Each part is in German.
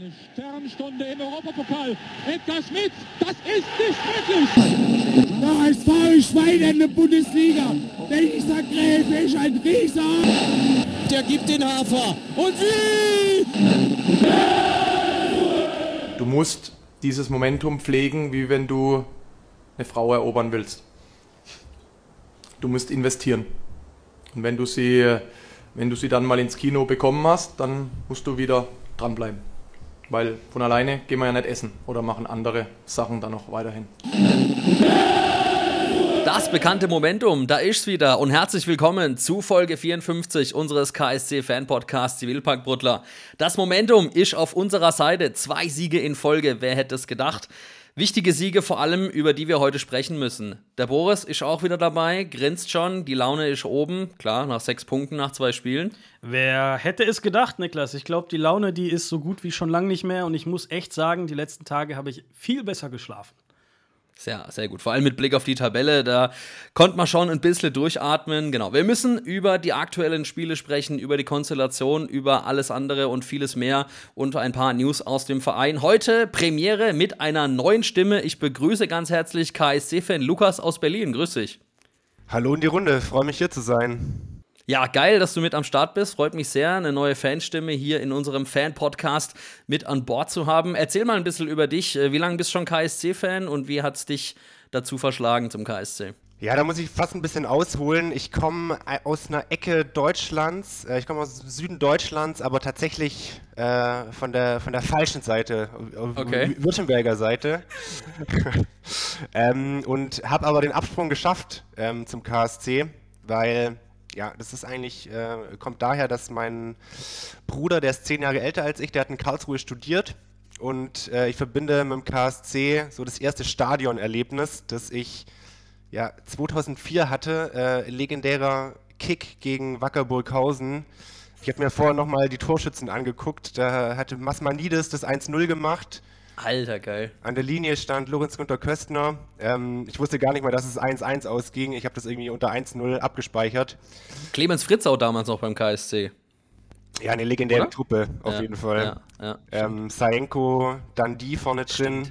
Eine Sternstunde im Europapokal. Edgar Schmidt, das ist nicht möglich. Der HSV ist Schwein in der Bundesliga. Dieser Gräfe ist ein Rieser. Der gibt den Hafer. Und wie? Du musst dieses Momentum pflegen, wie wenn du eine Frau erobern willst. Du musst investieren. Und wenn du sie, wenn du sie dann mal ins Kino bekommen hast, dann musst du wieder dranbleiben. Weil von alleine gehen wir ja nicht essen oder machen andere Sachen dann noch weiterhin. Das bekannte Momentum, da ist's wieder und herzlich willkommen zu Folge 54 unseres KSC Fan Podcasts Zivilpark Bruttler. Das Momentum ist auf unserer Seite, zwei Siege in Folge, wer hätte es gedacht? Wichtige Siege vor allem, über die wir heute sprechen müssen. Der Boris ist auch wieder dabei, grinst schon, die Laune ist oben, klar, nach sechs Punkten nach zwei Spielen. Wer hätte es gedacht, Niklas? Ich glaube, die Laune, die ist so gut wie schon lange nicht mehr und ich muss echt sagen, die letzten Tage habe ich viel besser geschlafen. Sehr, sehr gut. Vor allem mit Blick auf die Tabelle, da konnte man schon ein bisschen durchatmen. Genau. Wir müssen über die aktuellen Spiele sprechen, über die Konstellation, über alles andere und vieles mehr und ein paar News aus dem Verein. Heute Premiere mit einer neuen Stimme. Ich begrüße ganz herzlich KSC-Fan Lukas aus Berlin. Grüß dich. Hallo in die Runde, freue mich hier zu sein. Ja, geil, dass du mit am Start bist. Freut mich sehr, eine neue Fanstimme hier in unserem Fan-Podcast mit an Bord zu haben. Erzähl mal ein bisschen über dich. Wie lange bist du schon KSC-Fan und wie hat es dich dazu verschlagen zum KSC? Ja, da muss ich fast ein bisschen ausholen. Ich komme aus einer Ecke Deutschlands. Äh, ich komme aus Süden Deutschlands, aber tatsächlich äh, von, der, von der falschen Seite, okay. Württemberger Seite. ähm, und habe aber den Absprung geschafft ähm, zum KSC, weil ja, das ist eigentlich, äh, kommt daher, dass mein Bruder, der ist zehn Jahre älter als ich, der hat in Karlsruhe studiert. Und äh, ich verbinde mit dem KSC so das erste Stadionerlebnis, das ich ja, 2004 hatte, äh, legendärer Kick gegen Wacker Burghausen. Ich habe mir vorher nochmal die Torschützen angeguckt, da hatte Masmanides das 1-0 gemacht Alter, geil. An der Linie stand Lorenz Gunter Köstner. Ähm, ich wusste gar nicht mal, dass es 1-1 ausging. Ich habe das irgendwie unter 1-0 abgespeichert. Clemens Fritzau damals noch beim KSC. Ja, eine legendäre Oder? Truppe, auf ja, jeden Fall. Ja, ja, ähm, Saenko, dann die vorne drin.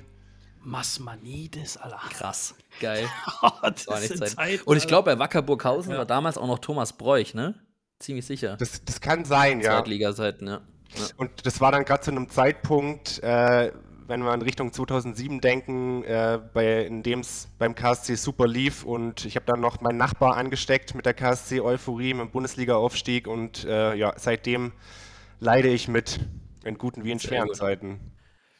Masmanides, Alter. Krass, geil. das war nicht Zeit. Zeit. Und ich glaube, bei Wacker Burghausen war damals auch noch Thomas Bräuch, ne? Ziemlich sicher. Das, das kann sein, ja. Zweitligaseiten, ja. Und das war dann gerade zu einem Zeitpunkt, äh, wenn wir in Richtung 2007 denken, äh, bei, in dem es beim KSC super lief und ich habe dann noch meinen Nachbar angesteckt mit der KSC-Euphorie, mit dem Bundesliga-Aufstieg und äh, ja, seitdem leide ich mit, in guten wie in schweren gut. Zeiten.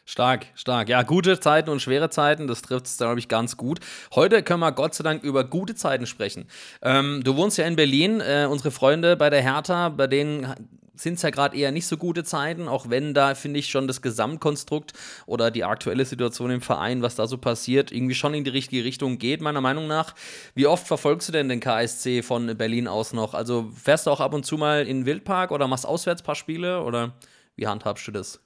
Stark, stark. Ja, gute Zeiten und schwere Zeiten, das trifft es, glaube ich, ganz gut. Heute können wir Gott sei Dank über gute Zeiten sprechen. Ähm, du wohnst ja in Berlin. Äh, unsere Freunde bei der Hertha, bei denen sind es ja gerade eher nicht so gute Zeiten, auch wenn da, finde ich, schon das Gesamtkonstrukt oder die aktuelle Situation im Verein, was da so passiert, irgendwie schon in die richtige Richtung geht, meiner Meinung nach. Wie oft verfolgst du denn den KSC von Berlin aus noch? Also fährst du auch ab und zu mal in den Wildpark oder machst auswärts ein paar Spiele oder wie handhabst du das?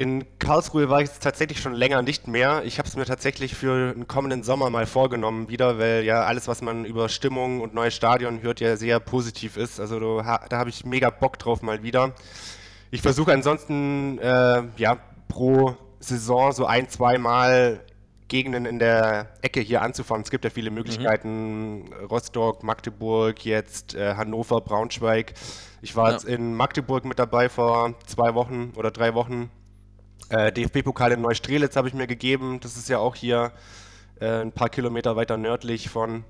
In Karlsruhe war ich jetzt tatsächlich schon länger nicht mehr. Ich habe es mir tatsächlich für den kommenden Sommer mal vorgenommen wieder, weil ja alles, was man über Stimmung und neue Stadion hört, ja sehr positiv ist. Also da, da habe ich mega Bock drauf mal wieder. Ich versuche ansonsten äh, ja pro Saison so ein, zwei Mal Gegenden in der Ecke hier anzufahren. Es gibt ja viele Möglichkeiten. Mhm. Rostock, Magdeburg, jetzt äh, Hannover, Braunschweig. Ich war ja. jetzt in Magdeburg mit dabei vor zwei Wochen oder drei Wochen äh, DFB-Pokal in Neustrelitz habe ich mir gegeben. Das ist ja auch hier äh, ein paar Kilometer weiter nördlich von.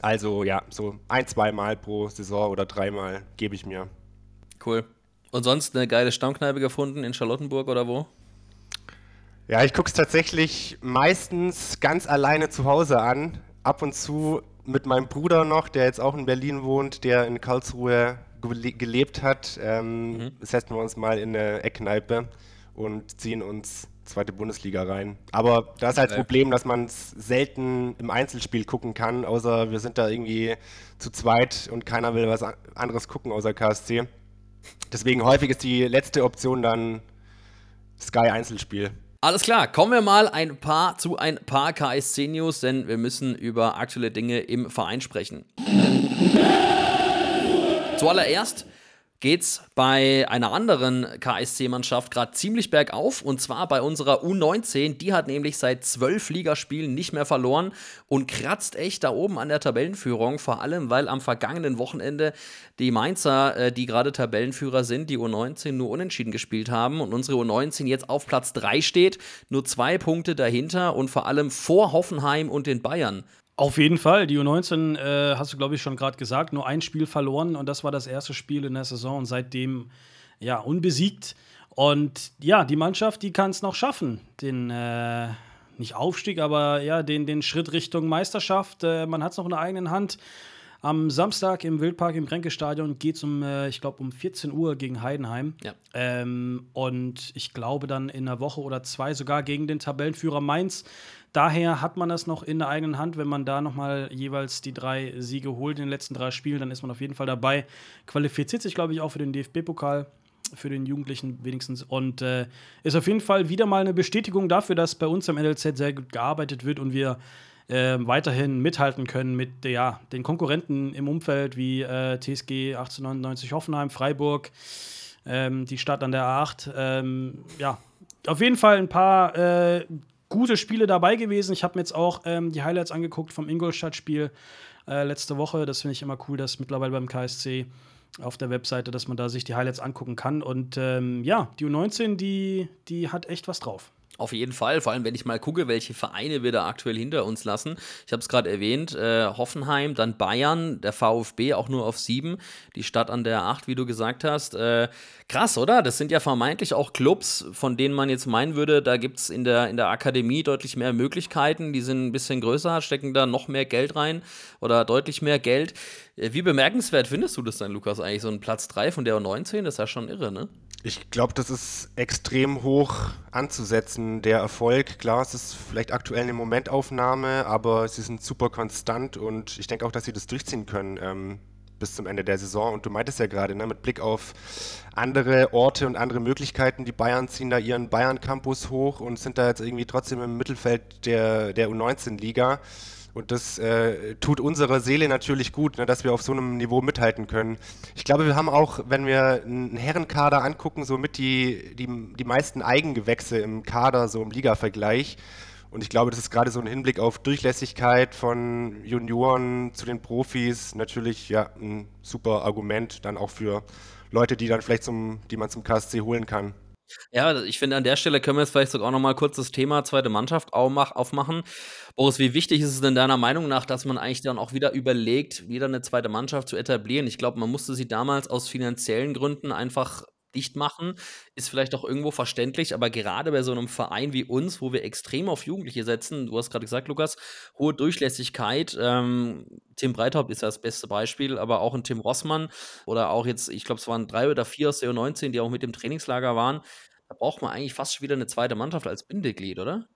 Also ja, so ein, zwei Mal pro Saison oder dreimal gebe ich mir. Cool. Und sonst eine geile Stammkneipe gefunden in Charlottenburg oder wo? Ja, ich gucke es tatsächlich meistens ganz alleine zu Hause an. Ab und zu mit meinem Bruder noch, der jetzt auch in Berlin wohnt, der in Karlsruhe gelebt hat. Ähm, mhm. Setzen wir uns mal in eine Eckkneipe und ziehen uns zweite Bundesliga rein. Aber da ist halt das Problem, dass man es selten im Einzelspiel gucken kann, außer wir sind da irgendwie zu zweit und keiner will was anderes gucken außer KSC. Deswegen häufig ist die letzte Option dann Sky Einzelspiel. Alles klar, kommen wir mal ein paar zu ein paar KSC News, denn wir müssen über aktuelle Dinge im Verein sprechen. Zuallererst geht's bei einer anderen KSC-Mannschaft gerade ziemlich bergauf und zwar bei unserer U19. Die hat nämlich seit zwölf Ligaspielen nicht mehr verloren und kratzt echt da oben an der Tabellenführung. Vor allem, weil am vergangenen Wochenende die Mainzer, äh, die gerade Tabellenführer sind, die U19 nur unentschieden gespielt haben und unsere U19 jetzt auf Platz 3 steht, nur zwei Punkte dahinter und vor allem vor Hoffenheim und den Bayern. Auf jeden Fall. Die U19 äh, hast du, glaube ich, schon gerade gesagt, nur ein Spiel verloren und das war das erste Spiel in der Saison und seitdem ja unbesiegt. Und ja, die Mannschaft, die kann es noch schaffen, den äh, nicht Aufstieg, aber ja, den, den Schritt Richtung Meisterschaft. Äh, man hat es noch in der eigenen Hand. Am Samstag im Wildpark im Kränke-Stadion geht es um, äh, ich glaube, um 14 Uhr gegen Heidenheim. Ja. Ähm, und ich glaube dann in einer Woche oder zwei sogar gegen den Tabellenführer Mainz. Daher hat man das noch in der eigenen Hand. Wenn man da nochmal jeweils die drei Siege holt in den letzten drei Spielen, dann ist man auf jeden Fall dabei. Qualifiziert sich, glaube ich, auch für den DFB-Pokal für den Jugendlichen wenigstens. Und äh, ist auf jeden Fall wieder mal eine Bestätigung dafür, dass bei uns am NLZ sehr gut gearbeitet wird und wir äh, weiterhin mithalten können mit ja, den Konkurrenten im Umfeld wie äh, TSG 1899 Hoffenheim, Freiburg, ähm, die Stadt an der A8. Ähm, ja, auf jeden Fall ein paar äh, gute Spiele dabei gewesen. Ich habe mir jetzt auch ähm, die Highlights angeguckt vom Ingolstadt-Spiel äh, letzte Woche. Das finde ich immer cool, dass mittlerweile beim KSC auf der Webseite, dass man da sich die Highlights angucken kann. Und ähm, ja, die U19, die, die hat echt was drauf. Auf jeden Fall, vor allem wenn ich mal gucke, welche Vereine wir da aktuell hinter uns lassen. Ich habe es gerade erwähnt, äh, Hoffenheim, dann Bayern, der VfB auch nur auf sieben, die Stadt an der acht, wie du gesagt hast. Äh, krass, oder? Das sind ja vermeintlich auch Clubs, von denen man jetzt meinen würde, da gibt es in der, in der Akademie deutlich mehr Möglichkeiten, die sind ein bisschen größer, stecken da noch mehr Geld rein oder deutlich mehr Geld. Äh, wie bemerkenswert findest du das denn, Lukas, eigentlich? So ein Platz 3 von der U19, das ist ja schon irre, ne? Ich glaube, das ist extrem hoch anzusetzen, der Erfolg. Klar, es ist vielleicht aktuell eine Momentaufnahme, aber sie sind super konstant und ich denke auch, dass sie das durchziehen können ähm, bis zum Ende der Saison. Und du meintest ja gerade, ne, mit Blick auf andere Orte und andere Möglichkeiten, die Bayern ziehen da ihren Bayern-Campus hoch und sind da jetzt irgendwie trotzdem im Mittelfeld der, der U19-Liga. Und das äh, tut unserer Seele natürlich gut, ne, dass wir auf so einem Niveau mithalten können. Ich glaube, wir haben auch, wenn wir einen Herrenkader angucken, so mit die, die, die meisten Eigengewächse im Kader, so im Liga-Vergleich. Und ich glaube, das ist gerade so ein Hinblick auf Durchlässigkeit von Junioren zu den Profis natürlich ja ein super Argument dann auch für Leute, die dann vielleicht zum, die man zum KSC holen kann. Ja, ich finde, an der Stelle können wir jetzt vielleicht sogar noch mal kurz das Thema zweite Mannschaft aufmachen. Boris, wie wichtig ist es denn deiner Meinung nach, dass man eigentlich dann auch wieder überlegt, wieder eine zweite Mannschaft zu etablieren? Ich glaube, man musste sie damals aus finanziellen Gründen einfach dicht machen, ist vielleicht auch irgendwo verständlich, aber gerade bei so einem Verein wie uns, wo wir extrem auf Jugendliche setzen, du hast gerade gesagt, Lukas, hohe Durchlässigkeit, ähm, Tim Breithaupt ist ja das beste Beispiel, aber auch ein Tim Rossmann oder auch jetzt, ich glaube, es waren drei oder vier aus der U19, die auch mit dem Trainingslager waren, da braucht man eigentlich fast schon wieder eine zweite Mannschaft als Bindeglied, oder?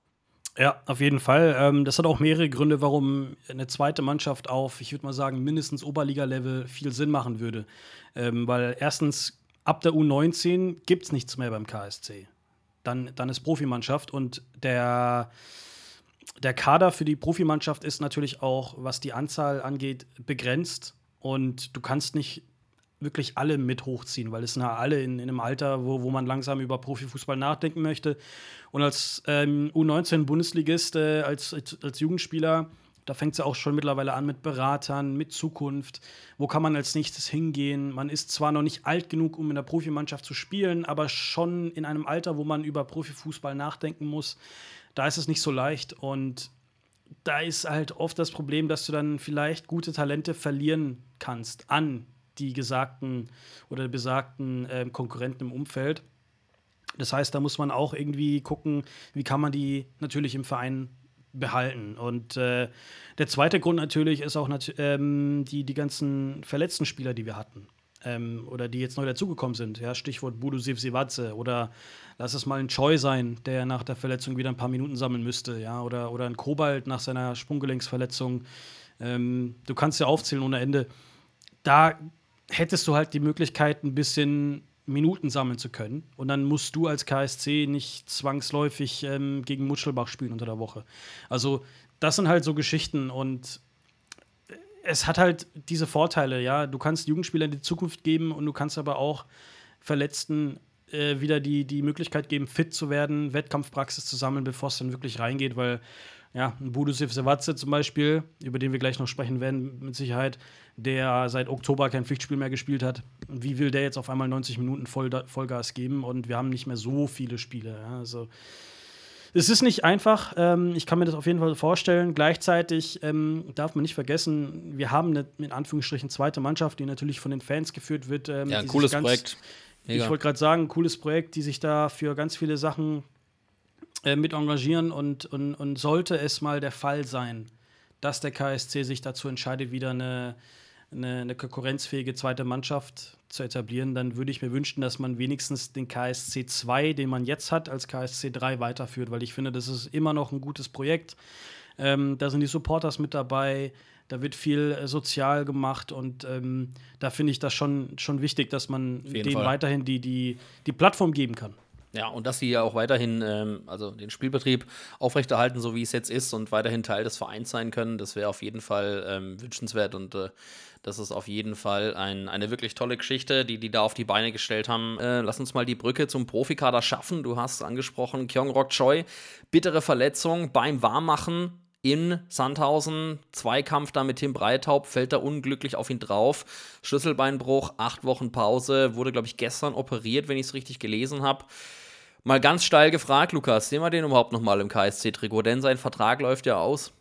Ja, auf jeden Fall. Ähm, das hat auch mehrere Gründe, warum eine zweite Mannschaft auf, ich würde mal sagen, mindestens Oberliga-Level viel Sinn machen würde. Ähm, weil erstens ab der U19 gibt es nichts mehr beim KSC. Dann, dann ist Profimannschaft und der, der Kader für die Profimannschaft ist natürlich auch, was die Anzahl angeht, begrenzt. Und du kannst nicht wirklich alle mit hochziehen, weil es sind ja alle in, in einem Alter, wo, wo man langsam über Profifußball nachdenken möchte. Und als ähm, U19-Bundesligist, äh, als, als, als Jugendspieler, da fängt es ja auch schon mittlerweile an mit Beratern, mit Zukunft. Wo kann man als nächstes hingehen? Man ist zwar noch nicht alt genug, um in der Profimannschaft zu spielen, aber schon in einem Alter, wo man über Profifußball nachdenken muss. Da ist es nicht so leicht und da ist halt oft das Problem, dass du dann vielleicht gute Talente verlieren kannst an die gesagten oder besagten äh, Konkurrenten im Umfeld. Das heißt, da muss man auch irgendwie gucken, wie kann man die natürlich im Verein behalten. Und äh, der zweite Grund natürlich ist auch nat ähm, die, die ganzen verletzten Spieler, die wir hatten. Ähm, oder die jetzt neu dazugekommen sind. Ja, Stichwort Budu Sivsivatze oder lass es mal ein Choi sein, der nach der Verletzung wieder ein paar Minuten sammeln müsste. Ja, oder, oder ein Kobalt nach seiner Sprunggelenksverletzung. Ähm, du kannst ja aufzählen ohne Ende. Da hättest du halt die Möglichkeit, ein bisschen Minuten sammeln zu können. Und dann musst du als KSC nicht zwangsläufig ähm, gegen Mutschelbach spielen unter der Woche. Also, das sind halt so Geschichten und es hat halt diese Vorteile, ja. Du kannst Jugendspielern die Zukunft geben und du kannst aber auch Verletzten äh, wieder die, die Möglichkeit geben, fit zu werden, Wettkampfpraxis zu sammeln, bevor es dann wirklich reingeht, weil ja, ein Budusif Sevatze zum Beispiel, über den wir gleich noch sprechen werden, mit Sicherheit, der seit Oktober kein Pflichtspiel mehr gespielt hat. Wie will der jetzt auf einmal 90 Minuten Voll, Vollgas geben? Und wir haben nicht mehr so viele Spiele. Ja, also es ist nicht einfach. Ähm, ich kann mir das auf jeden Fall vorstellen. Gleichzeitig ähm, darf man nicht vergessen, wir haben eine in Anführungsstrichen zweite Mannschaft, die natürlich von den Fans geführt wird. Ähm, ja, ein cooles Projekt. Mega. Ich wollte gerade sagen, ein cooles Projekt, die sich da für ganz viele Sachen äh, mit engagieren und, und, und sollte es mal der Fall sein, dass der KSC sich dazu entscheidet, wieder eine, eine, eine, konkurrenzfähige zweite Mannschaft zu etablieren, dann würde ich mir wünschen, dass man wenigstens den KSC 2, den man jetzt hat, als KSC 3 weiterführt, weil ich finde, das ist immer noch ein gutes Projekt. Ähm, da sind die Supporters mit dabei, da wird viel äh, sozial gemacht und ähm, da finde ich das schon, schon wichtig, dass man denen Fall. weiterhin die, die, die Plattform geben kann. Ja, und dass sie ja auch weiterhin, ähm, also den Spielbetrieb aufrechterhalten, so wie es jetzt ist, und weiterhin Teil des Vereins sein können, das wäre auf jeden Fall ähm, wünschenswert und äh, das ist auf jeden Fall ein, eine wirklich tolle Geschichte, die die da auf die Beine gestellt haben. Äh, lass uns mal die Brücke zum Profikader schaffen. Du hast angesprochen, Kyung-Rok Choi, bittere Verletzung beim Warmmachen in Sandhausen. Zweikampf da mit Tim Breitaub, fällt da unglücklich auf ihn drauf. Schlüsselbeinbruch, acht Wochen Pause, wurde, glaube ich, gestern operiert, wenn ich es richtig gelesen habe. Mal ganz steil gefragt, Lukas, sehen wir den überhaupt nochmal im KSC-Trikot? Denn sein Vertrag läuft ja aus.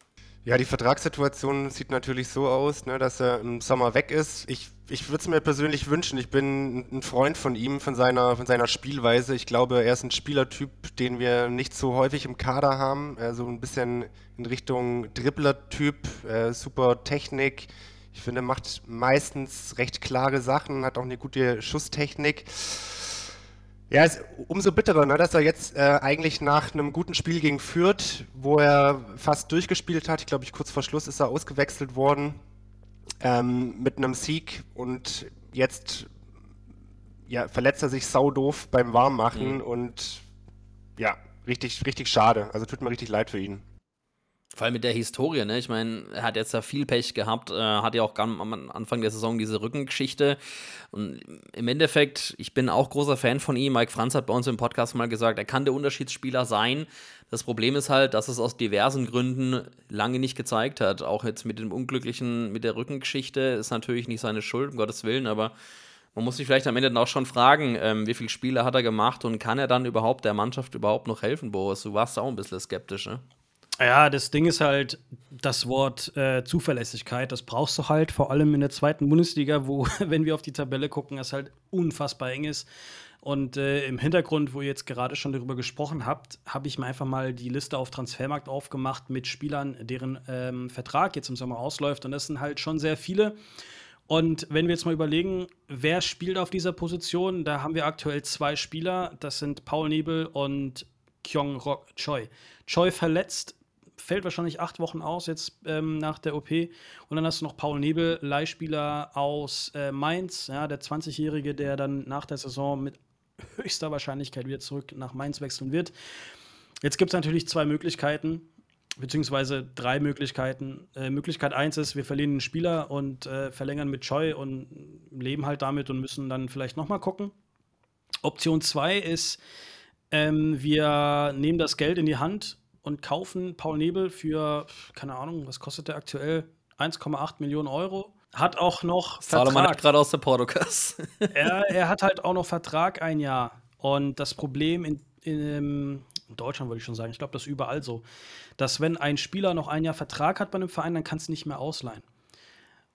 Ja, die Vertragssituation sieht natürlich so aus, ne, dass er im Sommer weg ist. Ich, ich würde es mir persönlich wünschen. Ich bin ein Freund von ihm, von seiner, von seiner Spielweise. Ich glaube, er ist ein Spielertyp, den wir nicht so häufig im Kader haben. So ein bisschen in Richtung Dribbler-Typ, äh, super Technik. Ich finde, macht meistens recht klare Sachen, hat auch eine gute Schusstechnik. Ja, ist umso bitterer, ne, dass er jetzt äh, eigentlich nach einem guten Spiel gegen Fürth, wo er fast durchgespielt hat, ich glaube, ich kurz vor Schluss ist er ausgewechselt worden, ähm, mit einem Sieg und jetzt ja, verletzt er sich saudoof beim Warmmachen mhm. und ja, richtig, richtig schade. Also tut mir richtig leid für ihn. Vor allem mit der Historie, ne? Ich meine, er hat jetzt ja viel Pech gehabt, äh, hat ja auch am Anfang der Saison diese Rückengeschichte. Und im Endeffekt, ich bin auch großer Fan von ihm. Mike Franz hat bei uns im Podcast mal gesagt, er kann der Unterschiedsspieler sein. Das Problem ist halt, dass es aus diversen Gründen lange nicht gezeigt hat. Auch jetzt mit dem Unglücklichen, mit der Rückengeschichte ist natürlich nicht seine Schuld, um Gottes Willen, aber man muss sich vielleicht am Ende dann auch schon fragen, ähm, wie viele Spiele hat er gemacht und kann er dann überhaupt der Mannschaft überhaupt noch helfen, Boris? Du warst auch ein bisschen skeptisch, ne? Ja, das Ding ist halt das Wort äh, Zuverlässigkeit. Das brauchst du halt vor allem in der zweiten Bundesliga, wo, wenn wir auf die Tabelle gucken, es halt unfassbar eng ist. Und äh, im Hintergrund, wo ihr jetzt gerade schon darüber gesprochen habt, habe ich mir einfach mal die Liste auf Transfermarkt aufgemacht mit Spielern, deren ähm, Vertrag jetzt im Sommer ausläuft. Und das sind halt schon sehr viele. Und wenn wir jetzt mal überlegen, wer spielt auf dieser Position, da haben wir aktuell zwei Spieler. Das sind Paul Nebel und Kyung Rok Choi. Choi verletzt, fällt wahrscheinlich acht Wochen aus jetzt ähm, nach der OP. Und dann hast du noch Paul Nebel, Leihspieler aus äh, Mainz, ja, der 20-Jährige, der dann nach der Saison mit höchster Wahrscheinlichkeit wieder zurück nach Mainz wechseln wird. Jetzt gibt es natürlich zwei Möglichkeiten, beziehungsweise drei Möglichkeiten. Äh, Möglichkeit eins ist, wir verlieren einen Spieler und äh, verlängern mit Choi und leben halt damit und müssen dann vielleicht nochmal gucken. Option zwei ist, ähm, wir nehmen das Geld in die Hand und kaufen Paul Nebel für, keine Ahnung, was kostet der aktuell? 1,8 Millionen Euro. Hat auch noch Salomon Vertrag. gerade aus der Portokas. er, er hat halt auch noch Vertrag ein Jahr. Und das Problem in, in, in Deutschland würde ich schon sagen, ich glaube, das ist überall so, dass wenn ein Spieler noch ein Jahr Vertrag hat bei einem Verein, dann kannst du nicht mehr ausleihen.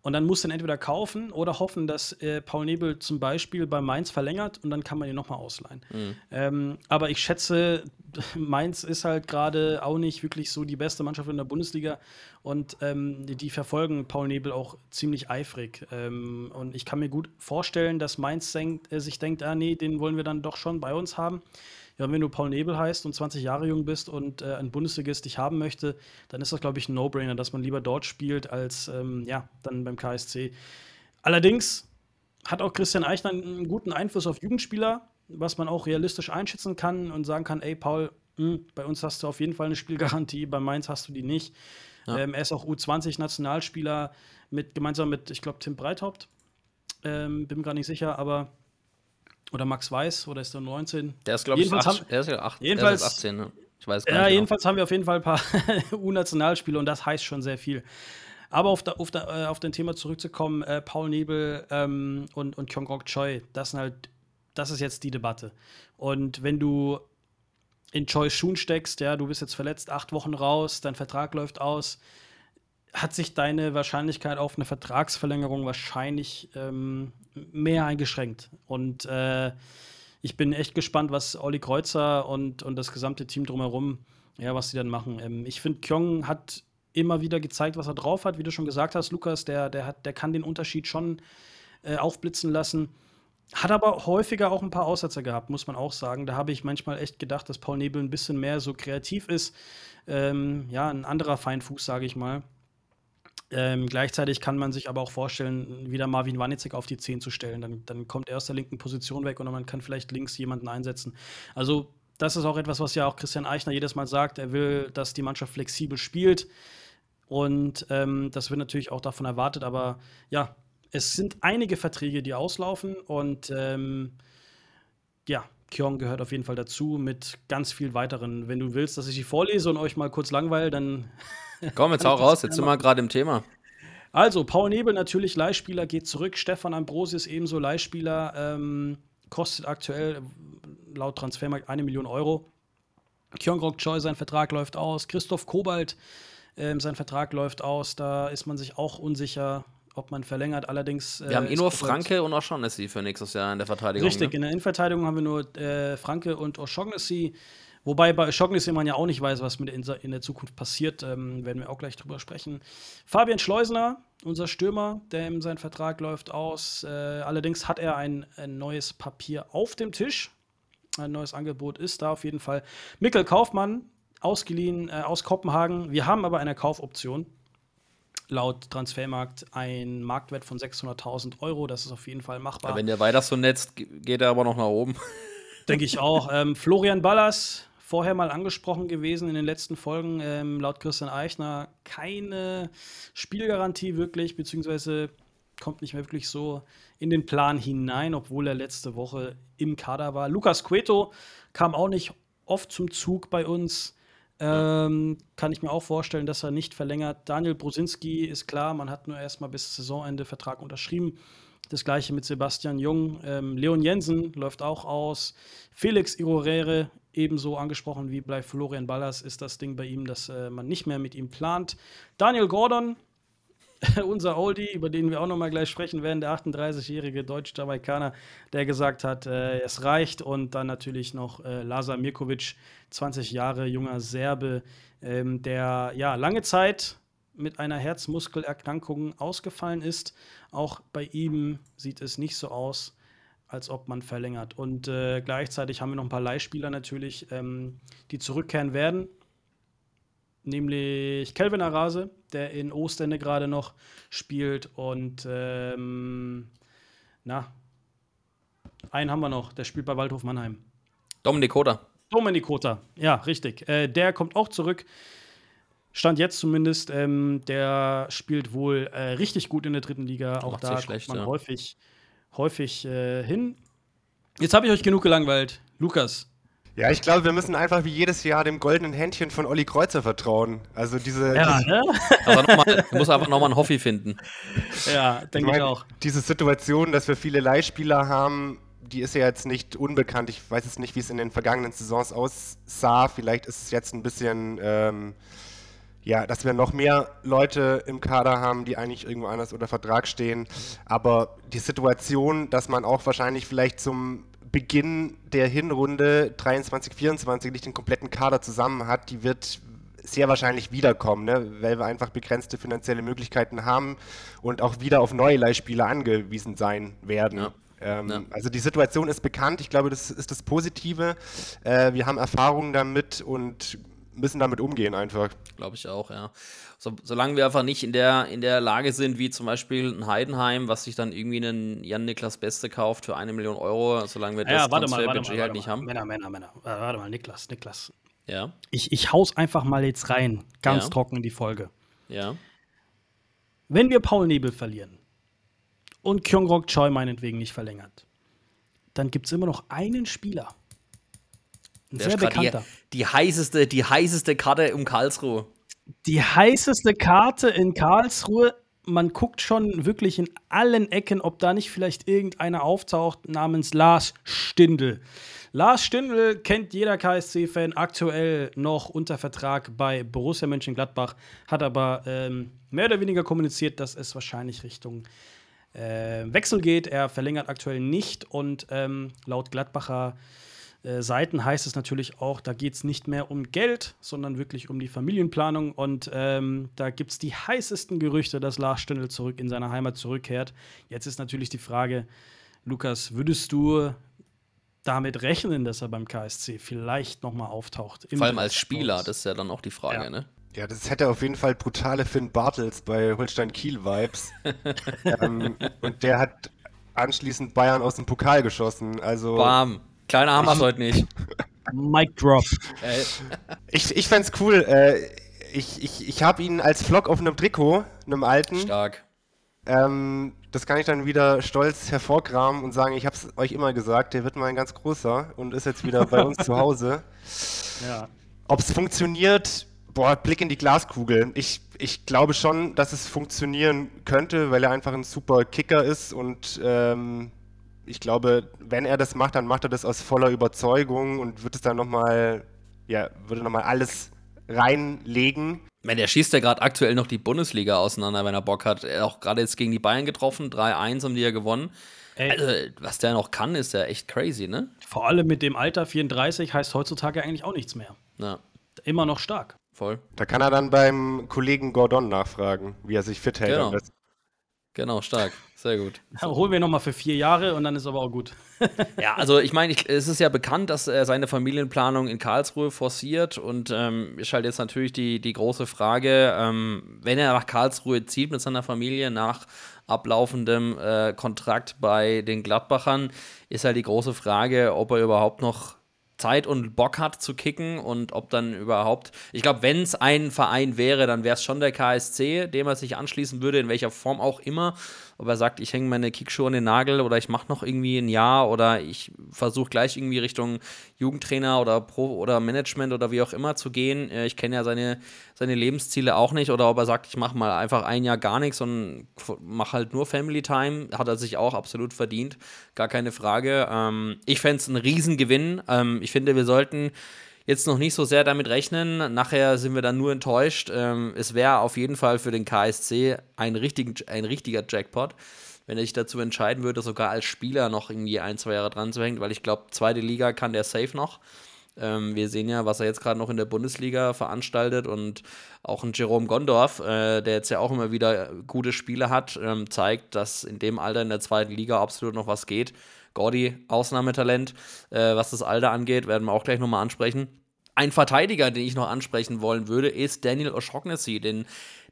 Und dann musst du ihn entweder kaufen oder hoffen, dass äh, Paul Nebel zum Beispiel bei Mainz verlängert und dann kann man ihn nochmal ausleihen. Mhm. Ähm, aber ich schätze, Mainz ist halt gerade auch nicht wirklich so die beste Mannschaft in der Bundesliga und ähm, die, die, verfolgen Paul Nebel auch ziemlich eifrig. Ähm, und ich kann mir gut vorstellen, dass Mainz denkt, äh, sich denkt, ah nee, den wollen wir dann doch schon bei uns haben. Ja, wenn du Paul Nebel heißt und 20 Jahre jung bist und äh, ein Bundesligist dich haben möchte, dann ist das, glaube ich, ein No-Brainer, dass man lieber dort spielt als ähm, ja, dann beim KSC. Allerdings hat auch Christian Eichner einen guten Einfluss auf Jugendspieler, was man auch realistisch einschätzen kann und sagen kann, ey Paul, mh, hm, bei uns hast du auf jeden Fall eine Spielgarantie, bei Mainz hast du die nicht. Ja. Ähm, er ist auch U20-Nationalspieler. mit, gemeinsam mit, ich glaube, Tim Breithaupt. Ähm, bin mir gar nicht sicher, aber. Oder Max Weiß, oder ist der 19? Der ist, glaube ich, Jedenfalls acht, haben- er ist ja acht, jedenfalls- er ist 18. Ne? Ich weiß gar Ja, nicht. genau. jedenfalls haben wir auf jeden Fall ein paar U-Nationalspiele und das heißt schon sehr viel. Aber auf, der, auf, der, äh, auf dein Thema zurückzukommen, äh, Paul Nebel ähm, und, und Kyung-Gok Choi, das sind halt, das ist jetzt die Debatte. Und wenn du in Choi's Schuhen steckst, ja, du bist jetzt verletzt, acht Wochen raus, dein Vertrag läuft aus, hat sich deine Wahrscheinlichkeit auf eine Vertragsverlängerung wahrscheinlich ähm, mehr eingeschränkt. Und äh, ich bin echt gespannt, was Olli Kreuzer und, und das gesamte Team drumherum, ja, was sie dann machen. Ähm, ich finde, Kyong hat immer wieder gezeigt, was er drauf hat, wie du schon gesagt hast, Lukas, der, der, hat, der kann den Unterschied schon äh, aufblitzen lassen. Hat aber häufiger auch ein paar Aussetzer gehabt, muss man auch sagen. Da habe ich manchmal echt gedacht, dass Paul Nebel ein bisschen mehr so kreativ ist. Ähm, ja, ein anderer Feinfuß, sage ich mal. Ähm, gleichzeitig kann man sich aber auch vorstellen, wieder Marvin Wanizek auf die 10 zu stellen. Dann, dann kommt er aus der linken Position weg und man kann vielleicht links jemanden einsetzen. Also, das ist auch etwas, was ja auch Christian Eichner jedes Mal sagt. Er will, dass die Mannschaft flexibel spielt. Und ähm, das wird natürlich auch davon erwartet. Aber ja, es sind einige Verträge, die auslaufen. Und ähm, ja, Kyong gehört auf jeden Fall dazu mit ganz viel weiteren. Wenn du willst, dass ich die vorlese und euch mal kurz langweile, dann Komm, jetzt das raus, jetzt sind wir gerade im Thema. also, Paul Nebel natürlich Leihspieler, geht zurück. Stefan Ambrosius ebenso Leihspieler, ähm, kostet aktuell äh, laut Transfermarkt eine Million Euro. Kyongrok Choi, sein Vertrag läuft aus. Christoph Kobalt, ähm, sein Vertrag läuft aus. Da ist man sich auch unsicher, ob man verlängert. Allerdings. Wir haben eh nur Franke und O'Shaughnessy für nächstes Jahr in der Verteidigung. Richtig, Ne? in der Innenverteidigung haben wir nur äh, Franke und O'Shaughnessy. Wobei bei O'Shaughnessy man ja auch nicht weiß, was mit in, der Zukunft passiert. Ähm, werden wir auch gleich drüber sprechen. Fabian Schleusener, unser Stürmer, der in sein Vertrag läuft aus. Äh, allerdings hat er ein, ein neues Papier auf dem Tisch. Ein neues Angebot ist da auf jeden Fall. Mikkel Kaufmann, ausgeliehen äh, aus Kopenhagen. Wir haben aber eine Kaufoption. Laut Transfermarkt ein Marktwert von 600.000 Euro. Das ist auf jeden Fall machbar. Ja, wenn der weiter so netzt, ge- geht er aber noch nach oben. Denke ich auch. Ähm, Florian Ballas, vorher mal angesprochen gewesen in den letzten Folgen, ähm, laut Christian Eichner keine Spielgarantie wirklich, beziehungsweise kommt nicht mehr wirklich so in den Plan hinein, obwohl er letzte Woche im Kader war. Lukas Cueto kam auch nicht oft zum Zug bei uns. Ähm, kann ich mir auch vorstellen, dass er nicht verlängert. Daniel Brosinski ist klar, man hat nur erstmal bis Saisonende Vertrag unterschrieben. Das gleiche mit Sebastian Jung. Ähm, Leon Jensen läuft auch aus. Felix Irorere, ebenso angesprochen wie bei Florian Ballas, ist das Ding bei ihm, dass äh, man nicht mehr mit ihm plant. Daniel Gordon, unser Oldie, über den wir auch noch mal gleich sprechen werden, der 38-jährige Deutsch-Jamaikaner, der gesagt hat, äh, es reicht. Und dann natürlich noch äh, Lazar Mirkovic, 20 Jahre junger Serbe, ähm, der ja lange Zeit mit einer Herzmuskelerkrankung ausgefallen ist. Auch bei ihm sieht es nicht so aus, als ob man verlängert. Und äh, gleichzeitig haben wir noch ein paar Leihspieler natürlich, ähm, die zurückkehren werden. Nämlich Kelvin Arase, der in Ostende gerade noch spielt. Und ähm, na, einen haben wir noch, der spielt bei Waldhof Mannheim. Dominik Koda. Dominik Kota, ja, richtig. Äh, der kommt auch zurück. Stand jetzt zumindest. Ähm, der spielt wohl äh, richtig gut in der dritten Liga. Auch Macht da kommt schlecht, man ja. häufig, häufig äh, hin. Jetzt habe ich euch genug gelangweilt. Lukas, Ja, ich glaube, wir müssen einfach wie jedes Jahr dem goldenen Händchen von Olli Kreuzer vertrauen. Also diese, ja, diese, ne? Aber noch mal, ich muss einfach nochmal einen Hoffi finden. ja ich denke ich mein, auch. diese Situation, dass wir viele Leihspieler haben, die ist ja jetzt nicht unbekannt. Ich weiß jetzt nicht, wie es in den vergangenen Saisons aussah. Vielleicht ist es jetzt ein bisschen, ähm, ja, dass wir noch mehr Leute im Kader haben, die eigentlich irgendwo anders unter Vertrag stehen. Aber die Situation, dass man auch wahrscheinlich vielleicht zum Beginn der Hinrunde 23, 24 nicht den kompletten Kader zusammen hat, die wird sehr wahrscheinlich wiederkommen, ne? weil wir einfach begrenzte finanzielle Möglichkeiten haben und auch wieder auf neue Leihspieler angewiesen sein werden. Ja. Ähm, Ja. Also die Situation ist bekannt, ich glaube, das ist das Positive. Äh, wir haben Erfahrungen damit und müssen damit umgehen einfach. Glaube ich auch, ja. So, solange wir einfach nicht in der, in der Lage sind, wie zum Beispiel ein Heidenheim, was sich dann irgendwie einen Jan-Niklas Beste kauft für eine Million Euro, solange wir das Ja, warte mal, warte mal, Transferbudget halt warte nicht mal. haben. Männer, Männer, Männer. Äh, Warte mal, Niklas, Niklas. Ja, Ich, ich haus einfach mal jetzt rein, ganz Ja. trocken in die Folge. ja. wenn wir Paul Nebel verlieren und Kyongrok Choi meinetwegen nicht verlängert, dann gibt es immer noch einen Spieler. Sehr bekannter. Die, die, heißeste, die heißeste Karte um Karlsruhe. Die heißeste Karte in Karlsruhe. Man guckt schon wirklich in allen Ecken, ob da nicht vielleicht irgendeiner auftaucht namens Lars Stindl. Lars Stindl kennt jeder KSC-Fan aktuell noch unter Vertrag bei Borussia Mönchengladbach, hat aber ähm, mehr oder weniger kommuniziert, dass es wahrscheinlich Richtung äh, Wechsel geht. Er verlängert aktuell nicht und ähm, laut Gladbacher äh, Seiten heißt es natürlich auch, da geht es nicht mehr um Geld, sondern wirklich um die Familienplanung. Und ähm, da gibt es die heißesten Gerüchte, dass Lars Stindl zurück in seine Heimat zurückkehrt. Jetzt ist natürlich die Frage, Lukas, würdest du damit rechnen, dass er beim KSC vielleicht nochmal auftaucht? im Vor allem als? Spieler, das ist ja dann auch die Frage, Ja. ne? Ja, das hätte auf jeden Fall brutale Finn Bartels bei Holstein Kiel-Vibes. ähm, und der hat anschließend Bayern aus dem Pokal geschossen. Also Bam. Kleiner wir es heute nicht. Mic Drop. Ich, ich fände es cool. Äh, ich ich, ich habe ihn als Vlog auf einem Trikot, einem alten. stark. Ähm, das kann ich dann wieder stolz hervorkramen und sagen, ich habe es euch immer gesagt, der wird mal ein ganz großer und ist jetzt wieder bei uns zu Hause. Ja. Ob es funktioniert, boah, Blick in die Glaskugel. Ich, ich glaube schon, dass es funktionieren könnte, weil er einfach ein super Kicker ist und ähm, ich glaube, wenn er das macht, dann macht er das aus voller Überzeugung und wird es dann nochmal, ja, würde nochmal alles reinlegen. Ich meine, der schießt ja gerade aktuell noch die Bundesliga auseinander, wenn er Bock hat. Er hat auch gerade jetzt gegen die Bayern getroffen, 3-1 haben die ja gewonnen. Ey. Also, was der noch kann, ist ja echt crazy, ne? Vor allem mit dem Alter 34 heißt heutzutage eigentlich auch nichts mehr. Ja, Immer noch stark. voll. Da kann er dann beim Kollegen Gordon nachfragen, wie er sich fit hält. Genau. Genau, stark. Sehr gut. Holen wir nochmal für vier Jahre und dann ist aber auch gut. Ja, also ich meine, es ist ja bekannt, dass er seine Familienplanung in Karlsruhe forciert und ähm, ist halt jetzt natürlich die, die große Frage, ähm, wenn er nach Karlsruhe zieht mit seiner Familie nach ablaufendem äh, Kontrakt bei den Gladbachern, ist halt die große Frage, ob er überhaupt noch Zeit und Bock hat zu kicken und ob dann überhaupt, ich glaube, wenn es ein Verein wäre, dann wäre es schon der KSC, dem er sich anschließen würde, in welcher Form auch immer. Ob er sagt, ich hänge meine Kickschuhe an den Nagel oder ich mache noch irgendwie ein Jahr oder ich versuche gleich irgendwie Richtung Jugendtrainer oder Pro oder Management oder wie auch immer zu gehen. Äh, Ich kenne ja seine, seine Lebensziele auch nicht oder ob er sagt, ich mache mal einfach ein Jahr gar nichts und mache halt nur Family Time, hat er sich auch absolut verdient, gar keine Frage. Ähm, ich fände es ein Riesengewinn. Ähm, ich finde, wir sollten jetzt noch nicht so sehr damit rechnen. Nachher sind wir dann nur enttäuscht. Ähm, es wäre auf jeden Fall für den KSC ein, richtigen, ein richtiger Jackpot, wenn er sich dazu entscheiden würde, sogar als Spieler noch irgendwie ein, zwei Jahre dran zu hängen, weil ich glaube, zweite Liga kann der safe noch. Ähm, wir sehen ja, was er jetzt gerade noch in der Bundesliga veranstaltet und auch ein Jerome Gondorf, äh, der jetzt ja auch immer wieder gute Spiele hat, ähm, zeigt, dass in dem Alter in der zweiten Liga absolut noch was geht. Gordy, Ausnahmetalent, äh, was das Alter angeht, werden wir auch gleich nochmal ansprechen. Ein Verteidiger, den ich noch ansprechen wollen würde, ist Daniel O'Shaughnessy. Den,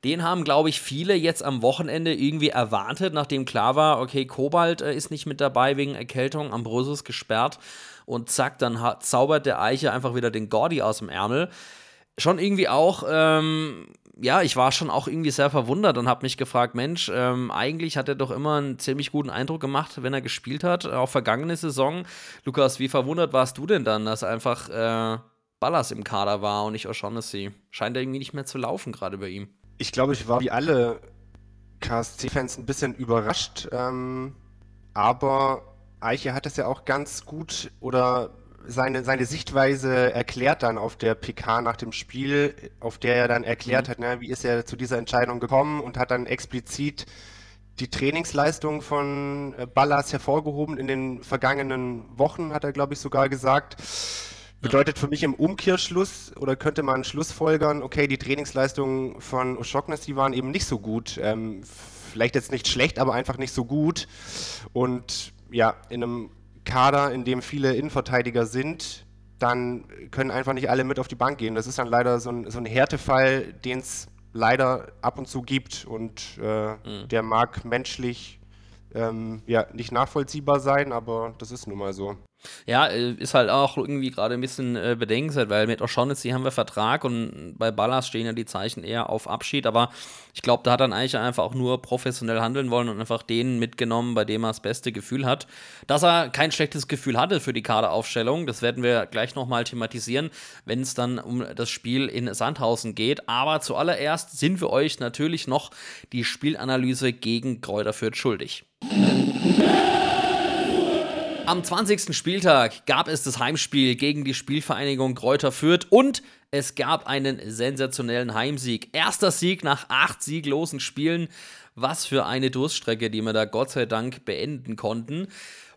den haben, glaube ich, viele jetzt am Wochenende irgendwie erwartet, nachdem klar war, okay, Kobalt äh, ist nicht mit dabei wegen Erkältung, Ambrosius gesperrt und zack, dann zaubert der Eiche einfach wieder den Gordy aus dem Ärmel. Schon irgendwie auch, ähm, ja, ich war schon auch irgendwie sehr verwundert und habe mich gefragt, Mensch, ähm, eigentlich hat er doch immer einen ziemlich guten Eindruck gemacht, wenn er gespielt hat, auch vergangene Saison. Lukas, wie verwundert warst du denn dann, dass einfach äh, Ballas im Kader war und nicht O'Shaughnessy? Scheint irgendwie nicht mehr zu laufen gerade bei ihm. Ich glaube, ich war wie alle KSC-Fans ein bisschen überrascht, ähm, aber Eiche hat es ja auch ganz gut oder seine, seine Sichtweise erklärt dann auf der PK nach dem Spiel, auf der er dann erklärt hat, ne, wie ist er zu dieser Entscheidung gekommen und hat dann explizit die Trainingsleistung von äh, Ballas hervorgehoben in den vergangenen Wochen, hat er, glaube ich, sogar gesagt. Bedeutet für mich im Umkehrschluss oder könnte man schlussfolgern, okay, die Trainingsleistungen von O'Shaughnessy waren eben nicht so gut. Ähm, vielleicht jetzt nicht schlecht, aber einfach nicht so gut. Und ja, in einem Kader, in dem viele Innenverteidiger sind, dann können einfach nicht alle mit auf die Bank gehen. Das ist dann leider so ein, so ein Härtefall, den es leider ab und zu gibt. Und äh, der mag menschlich ähm, ja, nicht nachvollziehbar sein, aber das ist nun mal so. Ja, äh, ist halt auch irgendwie gerade ein bisschen äh, bedenkenswert, weil mit O'Shaughnessy haben wir Vertrag und bei Ballas stehen ja die Zeichen eher auf Abschied, aber ich glaube, da hat dann eigentlich einfach auch nur professionell handeln wollen und einfach den mitgenommen, bei dem er das beste Gefühl hat. Dass er kein schlechtes Gefühl hatte für die Kaderaufstellung, das werden wir gleich nochmal thematisieren, wenn es dann um das Spiel in Sandhausen geht. Aber zuallererst sind wir euch natürlich noch die Spielanalyse gegen Kräuter Fürth schuldig. Am 20. Spieltag gab es das Heimspiel gegen die Spielvereinigung Kräuter Fürth und es gab einen sensationellen Heimsieg. Erster Sieg nach acht sieglosen Spielen. Was für eine Durststrecke, die wir da Gott sei Dank beenden konnten.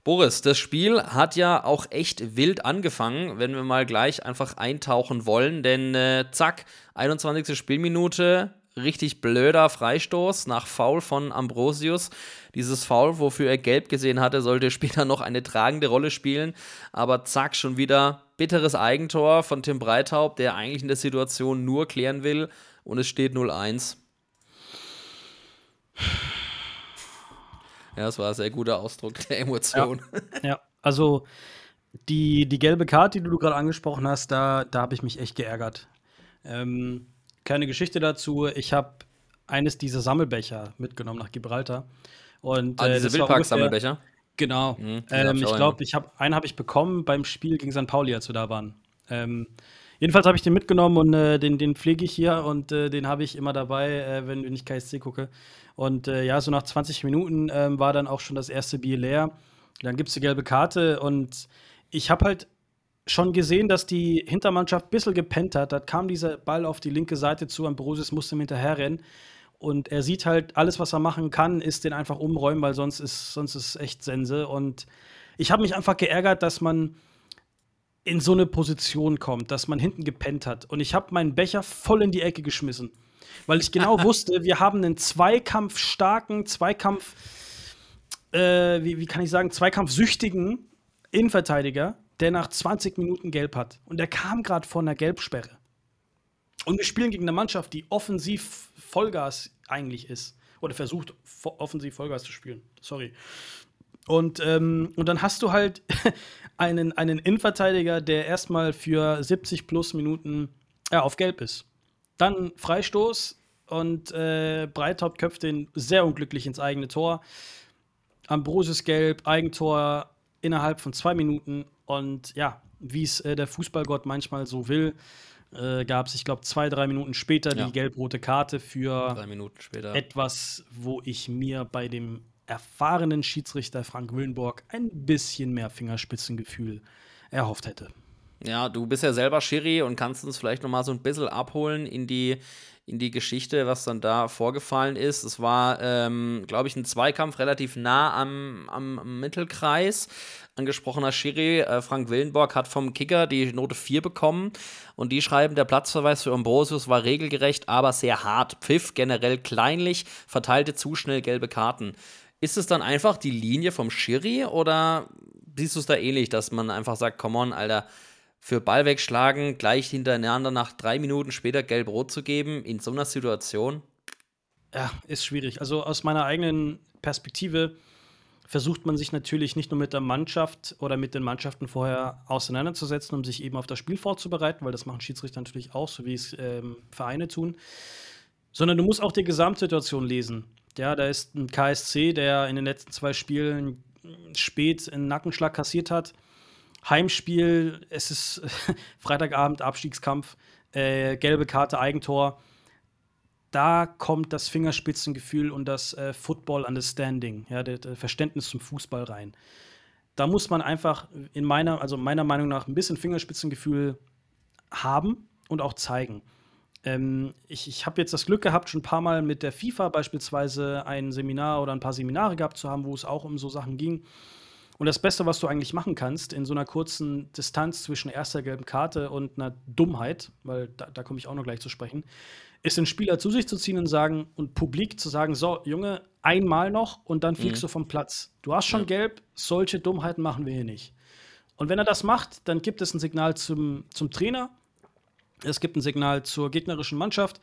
Boris, das Spiel hat ja auch echt wild angefangen, wenn wir mal gleich einfach eintauchen wollen, denn äh, zack, 21. Spielminute, richtig blöder Freistoß nach Foul von Ambrosius. Dieses Foul, wofür er gelb gesehen hatte, sollte später noch eine tragende Rolle spielen. Aber zack, schon wieder bitteres Eigentor von Tim Breithaupt, der eigentlich in der Situation nur klären will. Und es steht 0-1. Ja, das war ein sehr guter Ausdruck der Emotion. Ja, ja. also die, die gelbe Karte, die du gerade angesprochen hast, da, da habe ich mich echt geärgert. Ähm, kleine Geschichte dazu. Ich habe eines dieser Sammelbecher mitgenommen nach Gibraltar. Und, ah, diese Wildpark-Sammelbecher? Genau. Mhm, ähm, ich glaube, ich habe einen habe ich bekommen beim Spiel gegen St. Pauli, als wir da waren. Ähm, jedenfalls habe ich den mitgenommen und äh, den, den pflege ich hier und äh, den habe ich immer dabei, äh, wenn, wenn ich KSC gucke. Und äh, ja, so nach 20 Minuten ähm, war dann auch schon das erste Bier leer. Dann gibt es die gelbe Karte und ich habe halt schon gesehen, dass die Hintermannschaft ein bisschen gepennt hat. Da kam dieser Ball auf die linke Seite zu, Ambrosius musste ihm hinterherrennen. Und er sieht halt, alles, was er machen kann, ist den einfach umräumen, weil sonst ist, sonst ist echt Sense. Und ich habe mich einfach geärgert, dass man in so eine Position kommt, dass man hinten gepennt hat. Und ich habe meinen Becher voll in die Ecke geschmissen. Weil ich genau wusste, wir haben einen zweikampfstarken, Zweikampf, äh, wie, wie kann ich sagen, zweikampfsüchtigen Innenverteidiger, der nach 20 Minuten gelb hat. Und der kam gerade von einer Gelbsperre. Und wir spielen gegen eine Mannschaft, die offensiv Vollgas eigentlich ist. Oder versucht, offensiv Vollgas zu spielen. Sorry. Und, ähm, und dann hast du halt einen, einen Innenverteidiger, der erstmal für 70 plus Minuten ja, auf Gelb ist. Dann Freistoß und äh, Breithaupt köpft den sehr unglücklich ins eigene Tor. Ambrosius gelb, Eigentor innerhalb von zwei Minuten und ja, wie es äh, der Fußballgott manchmal so will, äh, gab es, ich glaube, zwei, drei Minuten später ja. die gelb-rote Karte für etwas, wo ich mir bei dem erfahrenen Schiedsrichter Frank Willenborg ein bisschen mehr Fingerspitzengefühl erhofft hätte. Ja, du bist ja selber Schiri und kannst uns vielleicht noch mal so ein bisschen abholen in die, in die Geschichte, was dann da vorgefallen ist. Es war, ähm, glaube ich, ein Zweikampf relativ nah am, am Mittelkreis angesprochener Schiri, äh, Frank Willenborg, hat vom Kicker die Note 4 bekommen und die schreiben, der Platzverweis für Ambrosius war regelgerecht, aber sehr hart. Pfiff generell kleinlich, verteilte zu schnell gelbe Karten. Ist es dann einfach die Linie vom Schiri oder siehst du es da ähnlich, dass man einfach sagt, come on, Alter, für Ball wegschlagen, gleich hintereinander nach drei Minuten später gelb-rot zu geben, in so einer Situation? Ja, ist schwierig. Also aus meiner eigenen Perspektive versucht man sich natürlich nicht nur mit der Mannschaft oder mit den Mannschaften vorher auseinanderzusetzen, um sich eben auf das Spiel vorzubereiten, weil das machen Schiedsrichter natürlich auch, so wie es ähm, Vereine tun, sondern du musst auch die Gesamtsituation lesen. Ja, da ist ein KSC, der in den letzten zwei Spielen spät einen Nackenschlag kassiert hat. Heimspiel, es ist Freitagabend, Abstiegskampf, äh, gelbe Karte, Eigentor da kommt das Fingerspitzengefühl und das äh, Football Understanding, ja, das, Verständnis zum Fußball rein. Da muss man einfach in meiner, also meiner Meinung nach, ein bisschen Fingerspitzengefühl haben und auch zeigen. Ähm, ich ich habe jetzt das Glück gehabt, schon ein paar Mal mit der FIFA beispielsweise ein Seminar oder ein paar Seminare gehabt zu haben, wo es auch um so Sachen ging. Und das Beste, was du eigentlich machen kannst, in so einer kurzen Distanz zwischen erster gelben Karte und einer Dummheit, weil da, da komme ich auch noch gleich zu sprechen, ist den Spieler zu sich zu ziehen und sagen und publik zu sagen, so, Junge, einmal noch und dann fliegst mhm. du vom Platz. Du hast schon ja. gelb, solche Dummheiten machen wir hier nicht. Und wenn er das macht, dann gibt es ein Signal zum, zum Trainer Es gibt ein Signal zur gegnerischen Mannschaft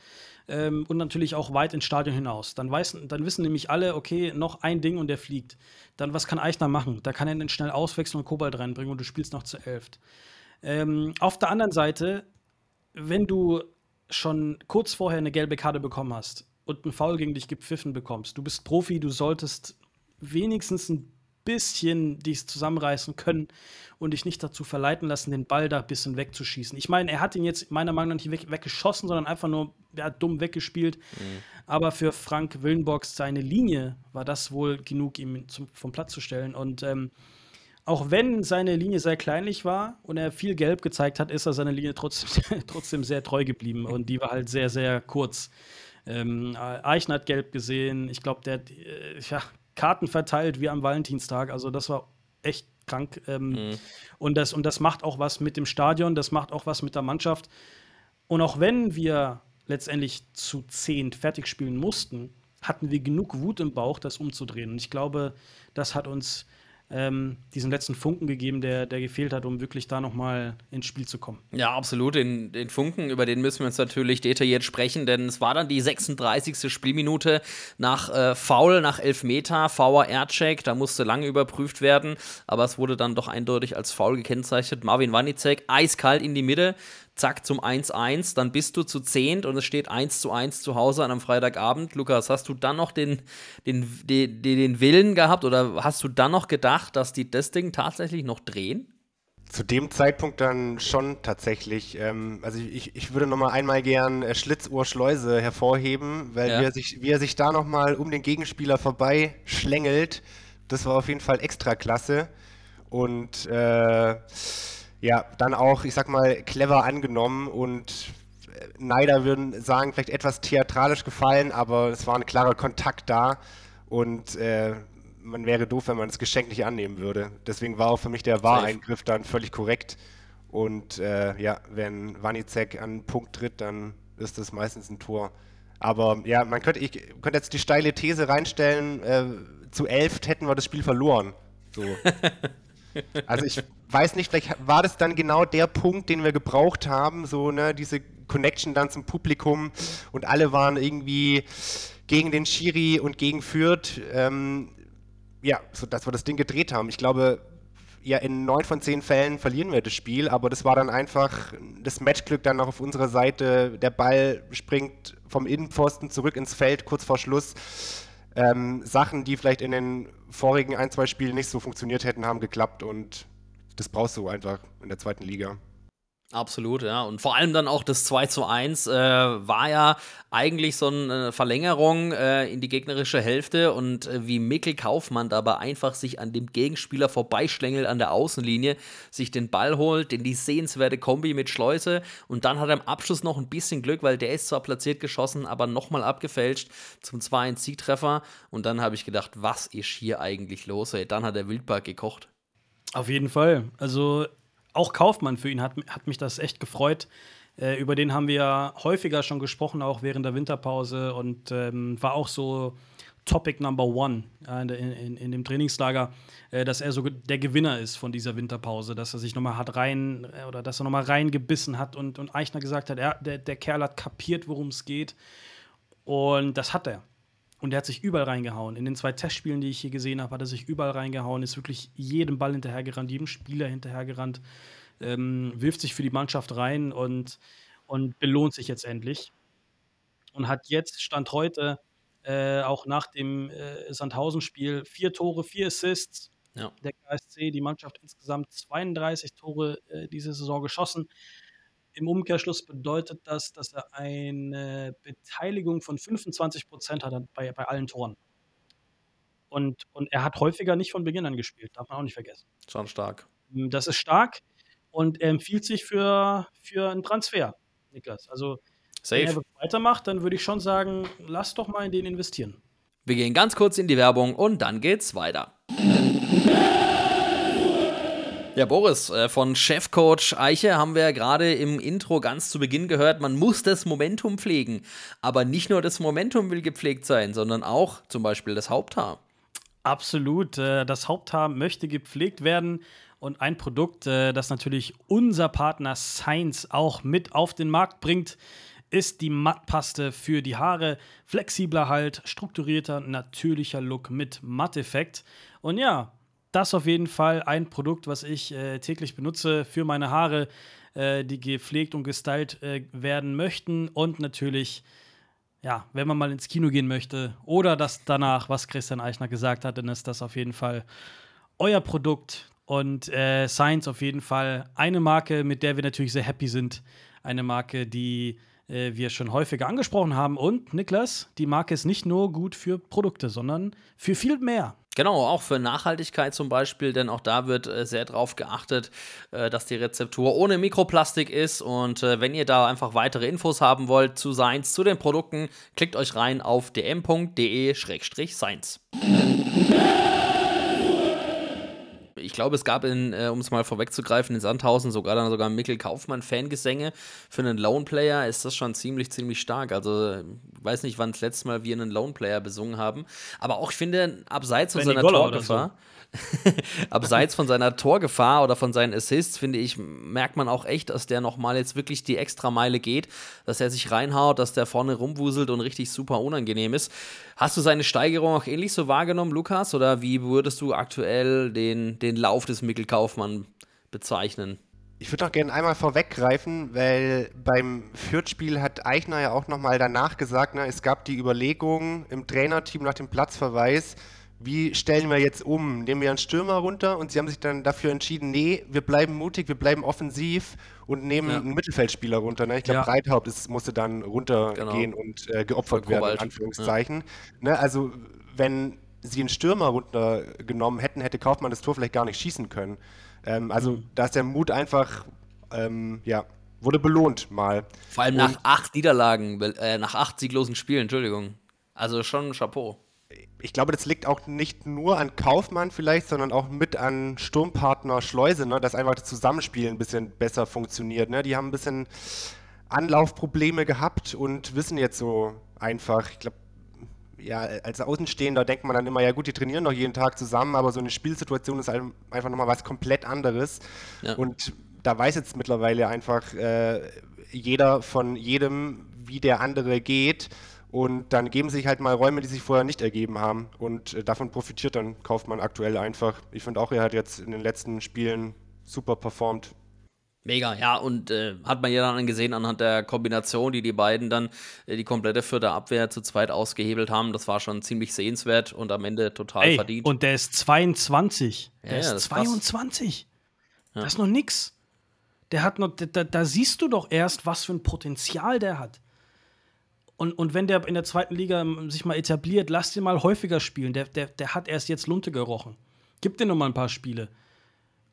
ähm, und natürlich auch weit ins Stadion hinaus. Dann, weiß, dann wissen nämlich alle, okay, noch ein Ding und der fliegt. Dann, was kann Eichner machen? Da kann er den schnell auswechseln und Kobalt reinbringen und du spielst noch zu elft. Ähm, auf der anderen Seite, wenn du schon kurz vorher eine gelbe Karte bekommen hast und einen Foul gegen dich gepfiffen bekommst, du bist Profi, du solltest wenigstens ein bisschen dich zusammenreißen können und dich nicht dazu verleiten lassen, den Ball da ein bisschen wegzuschießen. Ich meine, er hat ihn jetzt meiner Meinung nach nicht weg, weggeschossen, sondern einfach nur ja, dumm weggespielt. Mhm. Aber für Frank Willenbox seine Linie war das wohl genug, ihm zum, vom Platz zu stellen. Und ähm, auch wenn seine Linie sehr kleinlich war und er viel Gelb gezeigt hat, ist er seiner Linie trotzdem, trotzdem sehr treu geblieben. Und die war halt sehr, sehr kurz. Ähm, Eichner hat gelb gesehen. Ich glaube, der hat äh, ja, Karten verteilt wie am Valentinstag. Also, das war echt krank. Ähm, mhm. und, das, und das macht auch was mit dem Stadion, das macht auch was mit der Mannschaft. Und auch wenn wir letztendlich zu zehn fertig spielen mussten, hatten wir genug Wut im Bauch, das umzudrehen. Und ich glaube, das hat uns ähm, diesen letzten Funken gegeben, der, der gefehlt hat, um wirklich da nochmal ins Spiel zu kommen. Ja, absolut. Den, den Funken, über den müssen wir uns natürlich detailliert sprechen, denn es war dann die 36. Spielminute nach äh, Foul, nach Elfmeter, VR-Check, da musste lange überprüft werden, aber es wurde dann doch eindeutig als Foul gekennzeichnet. Marvin Wanicek eiskalt in die Mitte, zack zum 1-1, dann bist du zu zehnt und es steht 1 zu 1 zu Hause an einem Freitagabend. Lukas, hast du dann noch den, den, den, den Willen gehabt oder hast du dann noch gedacht, dass die das Ding tatsächlich noch drehen? Zu dem Zeitpunkt dann schon tatsächlich. Ähm, also ich, ich würde noch mal einmal gern äh, Schlitzohr Schleuse hervorheben, weil ja. wie, er sich, wie er sich da noch mal um den Gegenspieler vorbei schlängelt, das war auf jeden Fall extra klasse. Und äh, ja, dann auch, ich sag mal, clever angenommen und äh, Neider würden sagen, vielleicht etwas theatralisch gefallen, aber es war ein klarer Kontakt da und äh, man wäre doof, wenn man das Geschenk nicht annehmen würde. Deswegen war auch für mich der Wahreingriff dann völlig korrekt. Und äh, ja, wenn Wanizek an einen Punkt tritt, dann ist das meistens ein Tor. Aber ja, man könnte, ich könnte jetzt die steile These reinstellen, äh, zu elf hätten wir das Spiel verloren. So. Also ich weiß nicht, vielleicht war das dann genau der Punkt, den wir gebraucht haben, so ne, diese Connection dann zum Publikum und alle waren irgendwie gegen den Schiri und gegen Fürth. Ähm, ja, so dass wir das Ding gedreht haben. Ich glaube, ja, in neun von zehn Fällen verlieren wir das Spiel, aber das war dann einfach das Matchglück dann noch auf unserer Seite. Der Ball springt vom Innenpfosten zurück ins Feld kurz vor Schluss. Ähm, Sachen, die vielleicht in den vorigen ein, zwei Spielen nicht so funktioniert hätten, haben geklappt und das brauchst du einfach in der zweiten Liga. Absolut, ja. Und vor allem dann auch das 2 zu 1 äh, war ja eigentlich so eine Verlängerung äh, in die gegnerische Hälfte und äh, wie Mikkel Kaufmann dabei einfach sich an dem Gegenspieler vorbeischlängelt an der Außenlinie, sich den Ball holt, in die sehenswerte Kombi mit Schleuse und dann hat er im Abschluss noch ein bisschen Glück, weil der ist zwar platziert geschossen, aber nochmal abgefälscht zum 2-1-Siegtreffer und dann habe ich gedacht, was ist hier eigentlich los? Ey, dann hat der Wildpark gekocht. Auf jeden Fall. Also auch Kaufmann für ihn hat, hat mich das echt gefreut. Äh, über den haben wir häufiger schon gesprochen, auch während der Winterpause und ähm, war auch so Topic Number One äh, in, in, in, dem Trainingslager, äh, dass er so der Gewinner ist von dieser Winterpause, dass er sich nochmal hat rein äh, oder dass er nochmal reingebissen hat und, und Eichner gesagt hat, ja, der, der Kerl hat kapiert, worum es geht. Und das hat er. Und er hat sich überall reingehauen. In den zwei Testspielen, die ich hier gesehen habe, hat er sich überall reingehauen, ist wirklich jedem Ball hinterhergerannt, jedem Spieler hinterhergerannt, ähm, wirft sich für die Mannschaft rein und, und belohnt sich jetzt endlich. Und hat jetzt, Stand heute, äh, auch nach dem äh, Sandhausen-Spiel, vier Tore, vier Assists. Ja. Der KSC, die Mannschaft insgesamt 32 Tore äh, diese Saison geschossen. Im Umkehrschluss bedeutet das, dass er eine Beteiligung von 25 Prozent hat bei, bei allen Toren. Und, und er hat häufiger nicht von Beginn an gespielt, darf man auch nicht vergessen. Schon stark. Hm, das ist stark und er empfiehlt sich für, für einen Transfer, Niklas. Also, Safe. wenn er weitermacht, dann würde ich schon sagen, lass doch mal in den investieren. Wir gehen ganz kurz in die Werbung und dann geht's weiter. Ja, Boris, äh, von Chefcoach Eiche haben wir gerade im Intro ganz zu Beginn gehört, man muss das Momentum pflegen. Aber nicht nur das Momentum will gepflegt sein, sondern auch zum Beispiel das Haupthaar. Absolut. Äh, das Haupthaar möchte gepflegt werden. Und ein Produkt, äh, das natürlich unser Partner Science auch mit auf den Markt bringt, ist die Mattpaste für die Haare. Flexibler Halt, strukturierter, natürlicher Look mit Matteffekt. Und ja, das auf jeden Fall ein Produkt, was ich äh, täglich benutze für meine Haare, äh, die gepflegt und gestylt äh, werden möchten. Und natürlich, ja, wenn man mal ins Kino gehen möchte oder das danach, was Christian Eichner gesagt hat, dann ist das auf jeden Fall euer Produkt. Und äh, Science auf jeden Fall eine Marke, mit der wir natürlich sehr happy sind. Eine Marke, die äh, wir schon häufiger angesprochen haben. Und Niklas, die Marke ist nicht nur gut für Produkte, sondern für viel mehr. Genau, auch für Nachhaltigkeit zum Beispiel, denn auch da wird äh, sehr darauf geachtet, äh, dass die Rezeptur ohne Mikroplastik ist. Und äh, wenn ihr da einfach weitere Infos haben wollt zu Science, zu den Produkten, klickt euch rein auf dm.de-science. Ich glaube, es gab, in, äh, um es mal vorwegzugreifen, in Sandhausen sogar dann sogar Mikkel Kaufmann-Fangesänge. Für einen Lone Player ist das schon ziemlich, ziemlich stark. Also, ich weiß nicht, wann das letzte Mal wir einen Lone Player besungen haben. Aber auch, ich finde, abseits von seiner Torgefahr. Abseits von seiner Torgefahr oder von seinen Assists, finde ich, merkt man auch echt, dass der nochmal jetzt wirklich die extra Meile geht, dass er sich reinhaut, dass der vorne rumwuselt und richtig super unangenehm ist. Hast du seine Steigerung auch ähnlich so wahrgenommen, Lukas? Oder wie würdest du aktuell den, den Lauf des Mikkel Kaufmann bezeichnen? Ich würde noch gerne einmal vorweggreifen, weil beim Fürth-Spiel hat Eichner ja auch nochmal danach gesagt, ne, es gab die Überlegung im Trainerteam nach dem Platzverweis, wie stellen wir jetzt um? Nehmen wir einen Stürmer runter und sie haben sich dann dafür entschieden, nee, wir bleiben mutig, wir bleiben offensiv und nehmen ja. einen Mittelfeldspieler runter. Ne? Ich glaube, ja. Breithaupt ist, musste dann runtergehen genau. und äh, geopfert werden, in Anführungszeichen. Ja. Ne? Also, wenn sie einen Stürmer runtergenommen hätten, hätte Kaufmann das Tor vielleicht gar nicht schießen können. Ähm, also, mhm. da ist der Mut einfach, ähm, ja, wurde belohnt mal. Vor allem und nach acht Niederlagen, äh, nach acht sieglosen Spielen, Entschuldigung. Also schon Chapeau ich glaube, das liegt auch nicht nur an Kaufmann vielleicht, sondern auch mit an Sturmpartner Schleuse, ne, dass einfach das Zusammenspiel ein bisschen besser funktioniert. Ne? Die haben ein bisschen Anlaufprobleme gehabt und wissen jetzt so einfach, ich glaube, ja, als Außenstehender denkt man dann immer, ja gut, die trainieren doch jeden Tag zusammen, aber so eine Spielsituation ist einfach nochmal was komplett anderes. Ja. Und da weiß jetzt mittlerweile einfach äh, jeder von jedem, wie der andere geht. Und dann geben sich halt mal Räume, die sich vorher nicht ergeben haben. Und äh, davon profitiert dann Kaufmann aktuell einfach. Ich finde auch, er hat jetzt in den letzten Spielen super performt. Mega, ja, und äh, hat man ja dann gesehen anhand der Kombination, die die beiden dann äh, die komplette vierte Abwehr zu zweit ausgehebelt haben. Das war schon ziemlich sehenswert und am Ende total Ey, verdient. Und der ist 22. Der ja, ist 22. Ja. Das ist noch nix. Der hat noch, da, da siehst du doch erst, was für ein Potenzial der hat. Und, und wenn der in der zweiten Liga ähm, sich mal etabliert, lass den mal häufiger spielen. Der, der, der hat erst jetzt Lunte gerochen. Gib dir noch mal ein paar Spiele.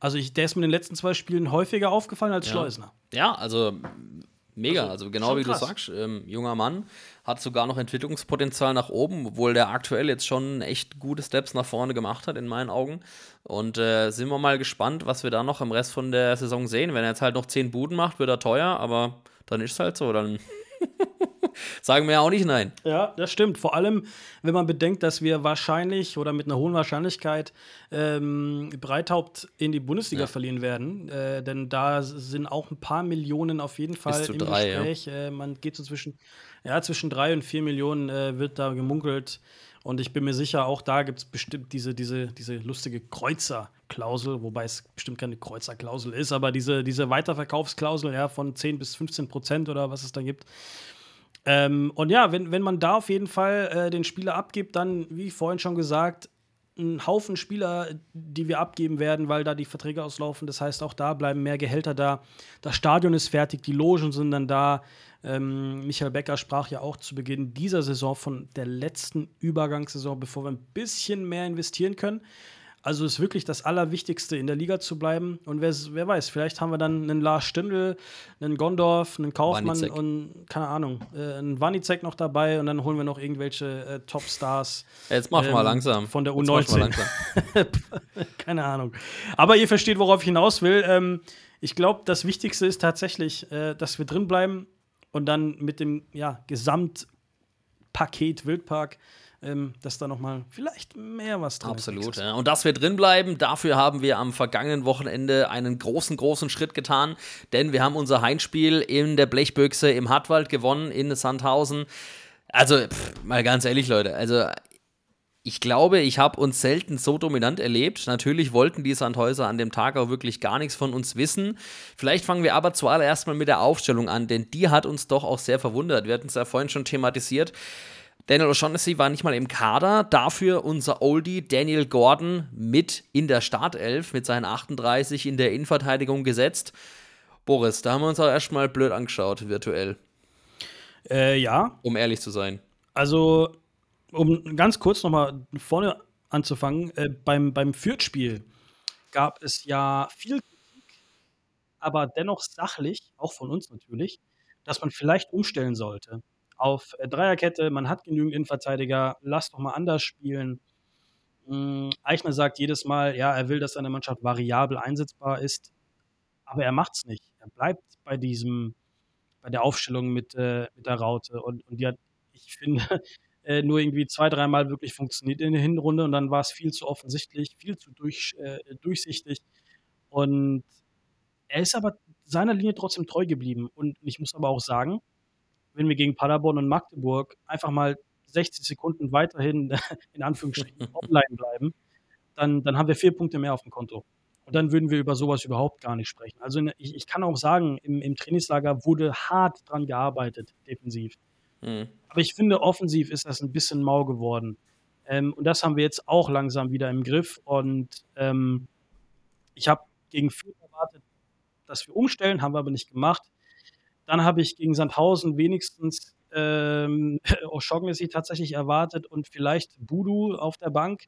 Also ich, der ist mir in den letzten zwei Spielen häufiger aufgefallen als ja. Schleusner. Ja, also mega. Also, also genau wie krass. du sagst, ähm, junger Mann hat sogar noch Entwicklungspotenzial nach oben, obwohl der aktuell jetzt schon echt gute Steps nach vorne gemacht hat, in meinen Augen. Und äh, sind wir mal gespannt, was wir da noch im Rest von der Saison sehen. Wenn er jetzt halt noch zehn Buden macht, wird er teuer, aber dann ist es halt so. Dann Sagen wir ja auch nicht nein. Ja, das stimmt. Vor allem, wenn man bedenkt, dass wir wahrscheinlich oder mit einer hohen Wahrscheinlichkeit ähm, Breithaupt in die Bundesliga ja. verlieren werden. Äh, denn da sind auch ein paar Millionen auf jeden Fall im drei, Gespräch. Ja. Äh, man geht so zwischen, ja, zwischen drei und vier Millionen äh, wird da gemunkelt. Und ich bin mir sicher, auch da gibt es bestimmt diese, diese, diese lustige Kreuzerklausel, wobei es bestimmt keine Kreuzerklausel ist, aber diese, diese Weiterverkaufsklausel ja, von 10 bis 15 Prozent oder was es da gibt. Ähm, und ja, wenn, wenn man da auf jeden Fall äh, den Spieler abgibt, dann, wie vorhin schon gesagt, ein Haufen Spieler, die wir abgeben werden, weil da die Verträge auslaufen. Das heißt, auch da bleiben mehr Gehälter da. Das Stadion ist fertig, die Logen sind dann da. Ähm, Michael Becker sprach ja auch zu Beginn dieser Saison von der letzten Übergangssaison, bevor wir ein bisschen mehr investieren können. Also ist wirklich das Allerwichtigste, in der Liga zu bleiben. Und wer, wer weiß, vielleicht haben wir dann einen Lars Stindl, einen Gondorf, einen Kaufmann Wanizek. und keine Ahnung, äh, einen Wanizek noch dabei und dann holen wir noch irgendwelche äh, Topstars. Jetzt mach ähm, mal langsam. Von der U19. keine Ahnung. Aber ihr versteht, worauf ich hinaus will. Ähm, ich glaube, das Wichtigste ist tatsächlich, äh, dass wir drin bleiben und dann mit dem ja, Gesamtpaket Wildpark ähm, dass da nochmal vielleicht mehr was drin Absolut, ist. ja. Und dass wir drin bleiben, dafür haben wir am vergangenen Wochenende einen großen, großen Schritt getan, denn wir haben unser Heimspiel in der Blechbüchse im Hartwald gewonnen, in Sandhausen. Also, pff, mal ganz ehrlich, Leute, also ich glaube, ich habe uns selten so dominant erlebt. Natürlich wollten die Sandhäuser an dem Tag auch wirklich gar nichts von uns wissen. Vielleicht fangen wir aber zuallererst mal mit der Aufstellung an, denn die hat uns doch auch sehr verwundert. Wir hatten es ja vorhin schon thematisiert. Daniel O'Shaughnessy war nicht mal im Kader, dafür unser Oldie Daniel Gordon mit in der Startelf mit seinen 38 in der Innenverteidigung gesetzt. Boris, da haben wir uns auch erstmal blöd angeschaut, virtuell, Äh, ja, um ehrlich zu sein. Also, um ganz kurz nochmal vorne anzufangen, äh, beim, beim Fürth-Spiel gab es ja viel Kritik, aber dennoch sachlich, auch von uns natürlich, dass man vielleicht umstellen sollte auf äh, Dreierkette. Man hat genügend Innenverteidiger, lass doch mal anders spielen. Mm, Eichner sagt jedes Mal, ja, er will, dass seine Mannschaft variabel einsetzbar ist, aber er macht es nicht. Er bleibt bei diesem, bei der Aufstellung mit, äh, mit der Raute und, und die hat, ich finde, äh, nur irgendwie zwei, dreimal wirklich funktioniert in der Hinrunde und dann war es viel zu offensichtlich, viel zu durch, äh, durchsichtig. Und er ist aber seiner Linie trotzdem treu geblieben. Und ich muss aber auch sagen, wenn wir gegen Paderborn und Magdeburg einfach mal 60 Sekunden weiterhin in Anführungsstrichen online bleiben, dann, dann haben wir vier Punkte mehr auf dem Konto. Und dann würden wir über sowas überhaupt gar nicht sprechen. Also ich, ich kann auch sagen, im, im Trainingslager wurde hart dran gearbeitet, defensiv. Hm. Aber ich finde, offensiv ist das ein bisschen mau geworden. Ähm, und das haben wir jetzt auch langsam wieder im Griff. Und ähm, ich habe gegen Fürth erwartet, dass wir umstellen, haben wir aber nicht gemacht. Dann habe ich gegen Sandhausen wenigstens ähm, O'Shaughnessy tatsächlich erwartet und vielleicht Budu auf der Bank.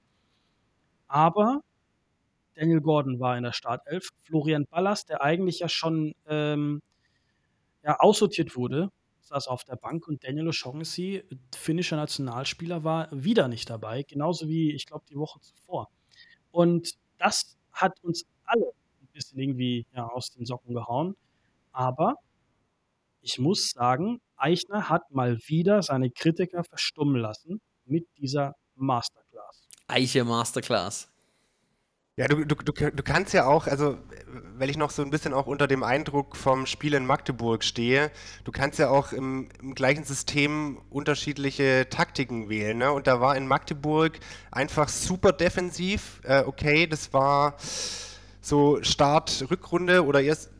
Aber Daniel Gordon war in der Startelf. Florian Ballas, der eigentlich ja schon ähm, ja, aussortiert wurde, saß auf der Bank und Daniel O'Shaughnessy, finnischer Nationalspieler, war wieder nicht dabei, genauso wie, ich glaube, die Woche zuvor. Und das hat uns alle ein bisschen irgendwie ja, aus den Socken gehauen. Aber ich muss sagen, Eichner hat mal wieder seine Kritiker verstummen lassen mit dieser Masterclass. Eiche Masterclass. Ja, du, du, du, du kannst ja auch, also weil ich noch so ein bisschen auch unter dem Eindruck vom Spiel in Magdeburg stehe, du kannst ja auch im, im gleichen System unterschiedliche Taktiken wählen. Ne? Und da war in Magdeburg einfach super defensiv. Äh, okay, das war so Start Rückrunde oder erst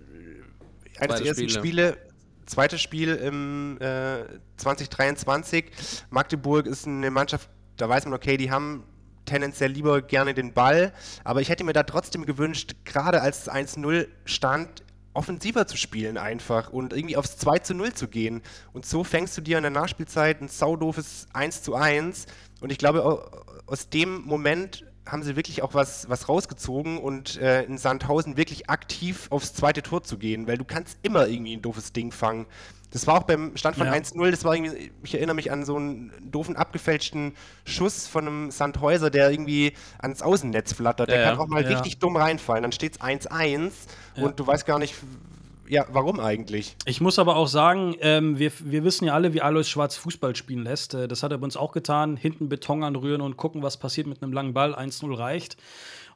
eines der ersten Spiele. Spiele. Zweites Spiel im äh, 2023. Magdeburg ist eine Mannschaft, da weiß man, okay, die haben tendenziell lieber gerne den Ball, aber ich hätte mir da trotzdem gewünscht, gerade als es 1-0 stand, offensiver zu spielen einfach und irgendwie aufs 2 zu 0 zu gehen. Und so fängst du dir in der Nachspielzeit ein saudoofes 1 zu 1. Und ich glaube, au- aus dem Moment haben sie wirklich auch was, was rausgezogen und äh, in Sandhausen wirklich aktiv aufs zweite Tor zu gehen, weil du kannst immer irgendwie ein doofes Ding fangen. Das war auch beim Stand von Ja. 1-0, das war irgendwie, ich erinnere mich an so einen doofen abgefälschten Schuss von einem Sandhäuser, der irgendwie ans Außennetz flattert. Der Ja, kann auch mal ja. richtig dumm reinfallen. Dann steht es 1-1 Ja. und du weißt gar nicht, ja, warum eigentlich? Ich muss aber auch sagen, ähm, wir, wir wissen ja alle, wie Alois Schwarz Fußball spielen lässt. Äh, das hat er bei uns auch getan. Hinten Beton anrühren und gucken, was passiert mit einem langen Ball. 1-0 reicht.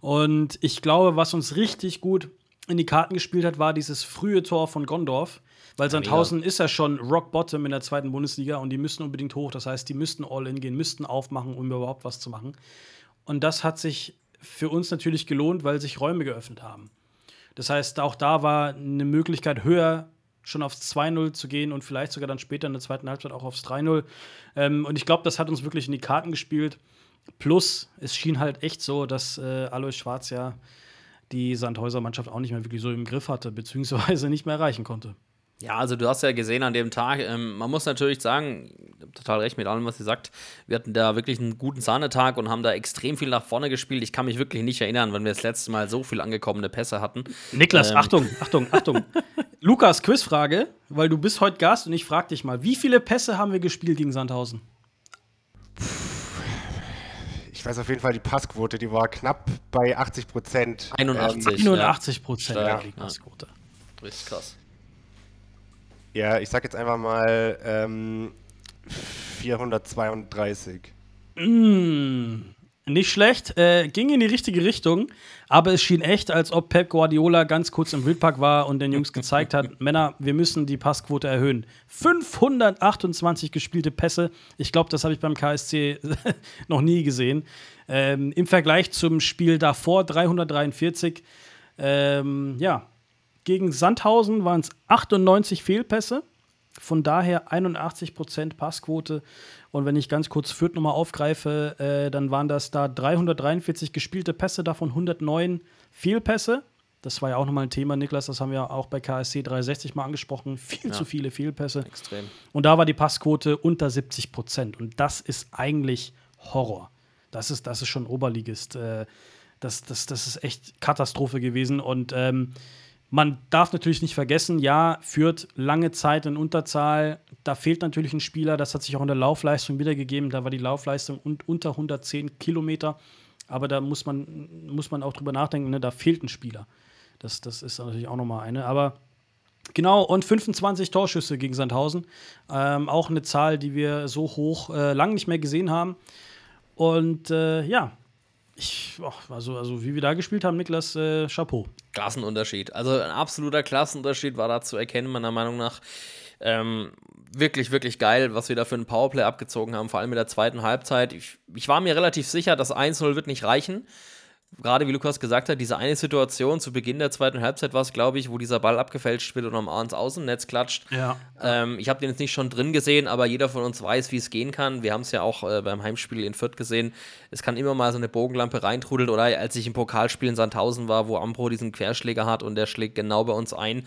Und ich glaube, was uns richtig gut in die Karten gespielt hat, war dieses frühe Tor von Gondorf. Weil Sandhausen ist ja schon Rock Bottom in der zweiten Bundesliga und die müssen unbedingt hoch. Das heißt, die müssten all in gehen, müssten aufmachen, um überhaupt was zu machen. Und das hat sich für uns natürlich gelohnt, weil sich Räume geöffnet haben. Das heißt, auch da war eine Möglichkeit höher, schon aufs 2-0 zu gehen und vielleicht sogar dann später in der zweiten Halbzeit auch aufs 3-0. Ähm, und ich glaube, das hat uns wirklich in die Karten gespielt. Plus, es schien halt echt so, dass äh, Alois Schwarz ja die Sandhäuser Mannschaft auch nicht mehr wirklich so im Griff hatte, beziehungsweise nicht mehr erreichen konnte. Ja, also du hast ja gesehen an dem Tag, ähm, man muss natürlich sagen, total recht mit allem, was ihr sagt. Wir hatten da wirklich einen guten Sahnetag und haben da extrem viel nach vorne gespielt. Ich kann mich wirklich nicht erinnern, wann wir das letzte Mal so viel angekommene Pässe hatten. Niklas, Ähm. Achtung, Achtung, Achtung. Lukas, Quizfrage, weil du bist heute Gast und ich frage dich mal, wie viele Pässe haben wir gespielt gegen Sandhausen? Ich weiß auf jeden Fall, die Passquote, die war knapp bei 80 Prozent. 81. 81 Prozent. Ja. Passquote. Richtig krass. Ja, ich sag jetzt einfach mal ähm, 432. Mm, nicht schlecht, äh, ging in die richtige Richtung, aber es schien echt, als ob Pep Guardiola ganz kurz im Wildpark war und den Jungs gezeigt hat, Männer, wir müssen die Passquote erhöhen. 528 gespielte Pässe, ich glaube, das habe ich beim KSC noch nie gesehen. Ähm, Im Vergleich zum Spiel davor 343. Ähm, ja, gegen Sandhausen waren es 98 Fehlpässe. Von daher 81% Passquote. Und wenn ich ganz kurz Fürth nochmal aufgreife, äh, dann waren das da 343 gespielte Pässe, davon 109 Fehlpässe. Das war ja auch nochmal ein Thema, Niklas, das haben wir auch bei KSC 360 mal angesprochen. Viel ja. zu viele Fehlpässe. Extrem. Und da war die Passquote unter 70% Und das ist eigentlich Horror. Das ist, das ist schon Oberligist. Äh, das, das, das ist echt Katastrophe gewesen. Und ähm, man darf natürlich nicht vergessen, ja, führt lange Zeit in Unterzahl. Da fehlt natürlich ein Spieler. Das hat sich auch in der Laufleistung wiedergegeben. Da war die Laufleistung unter 110 Kilometer. Aber da muss man, muss man auch drüber nachdenken, ne? da fehlt ein Spieler. Das, das ist natürlich auch nochmal eine. Aber genau, und 25 Torschüsse gegen Sandhausen. Ähm, auch eine Zahl, die wir so hoch äh, lang nicht mehr gesehen haben. Und äh, ja, ich, also, also wie wir da gespielt haben, Niklas, äh, Chapeau. Klassenunterschied. Also ein absoluter Klassenunterschied war da zu erkennen, meiner Meinung nach. Ähm, wirklich, wirklich geil, was wir da für ein Powerplay abgezogen haben, vor allem in der zweiten Halbzeit. Ich, ich war mir relativ sicher, das 1-0 wird nicht reichen gerade wie Lukas gesagt hat, diese eine Situation zu Beginn der zweiten Halbzeit war es, glaube ich, wo dieser Ball abgefälscht wird und am ans Außennetz klatscht. Ja. Ähm, ich habe den jetzt nicht schon drin gesehen, aber jeder von uns weiß, wie es gehen kann. Wir haben es ja auch äh, beim Heimspiel in Fürth gesehen. Es kann immer mal so eine Bogenlampe reintrudeln oder als ich im Pokalspiel in Sandhausen war, wo Ambro diesen Querschläger hat und der schlägt genau bei uns ein.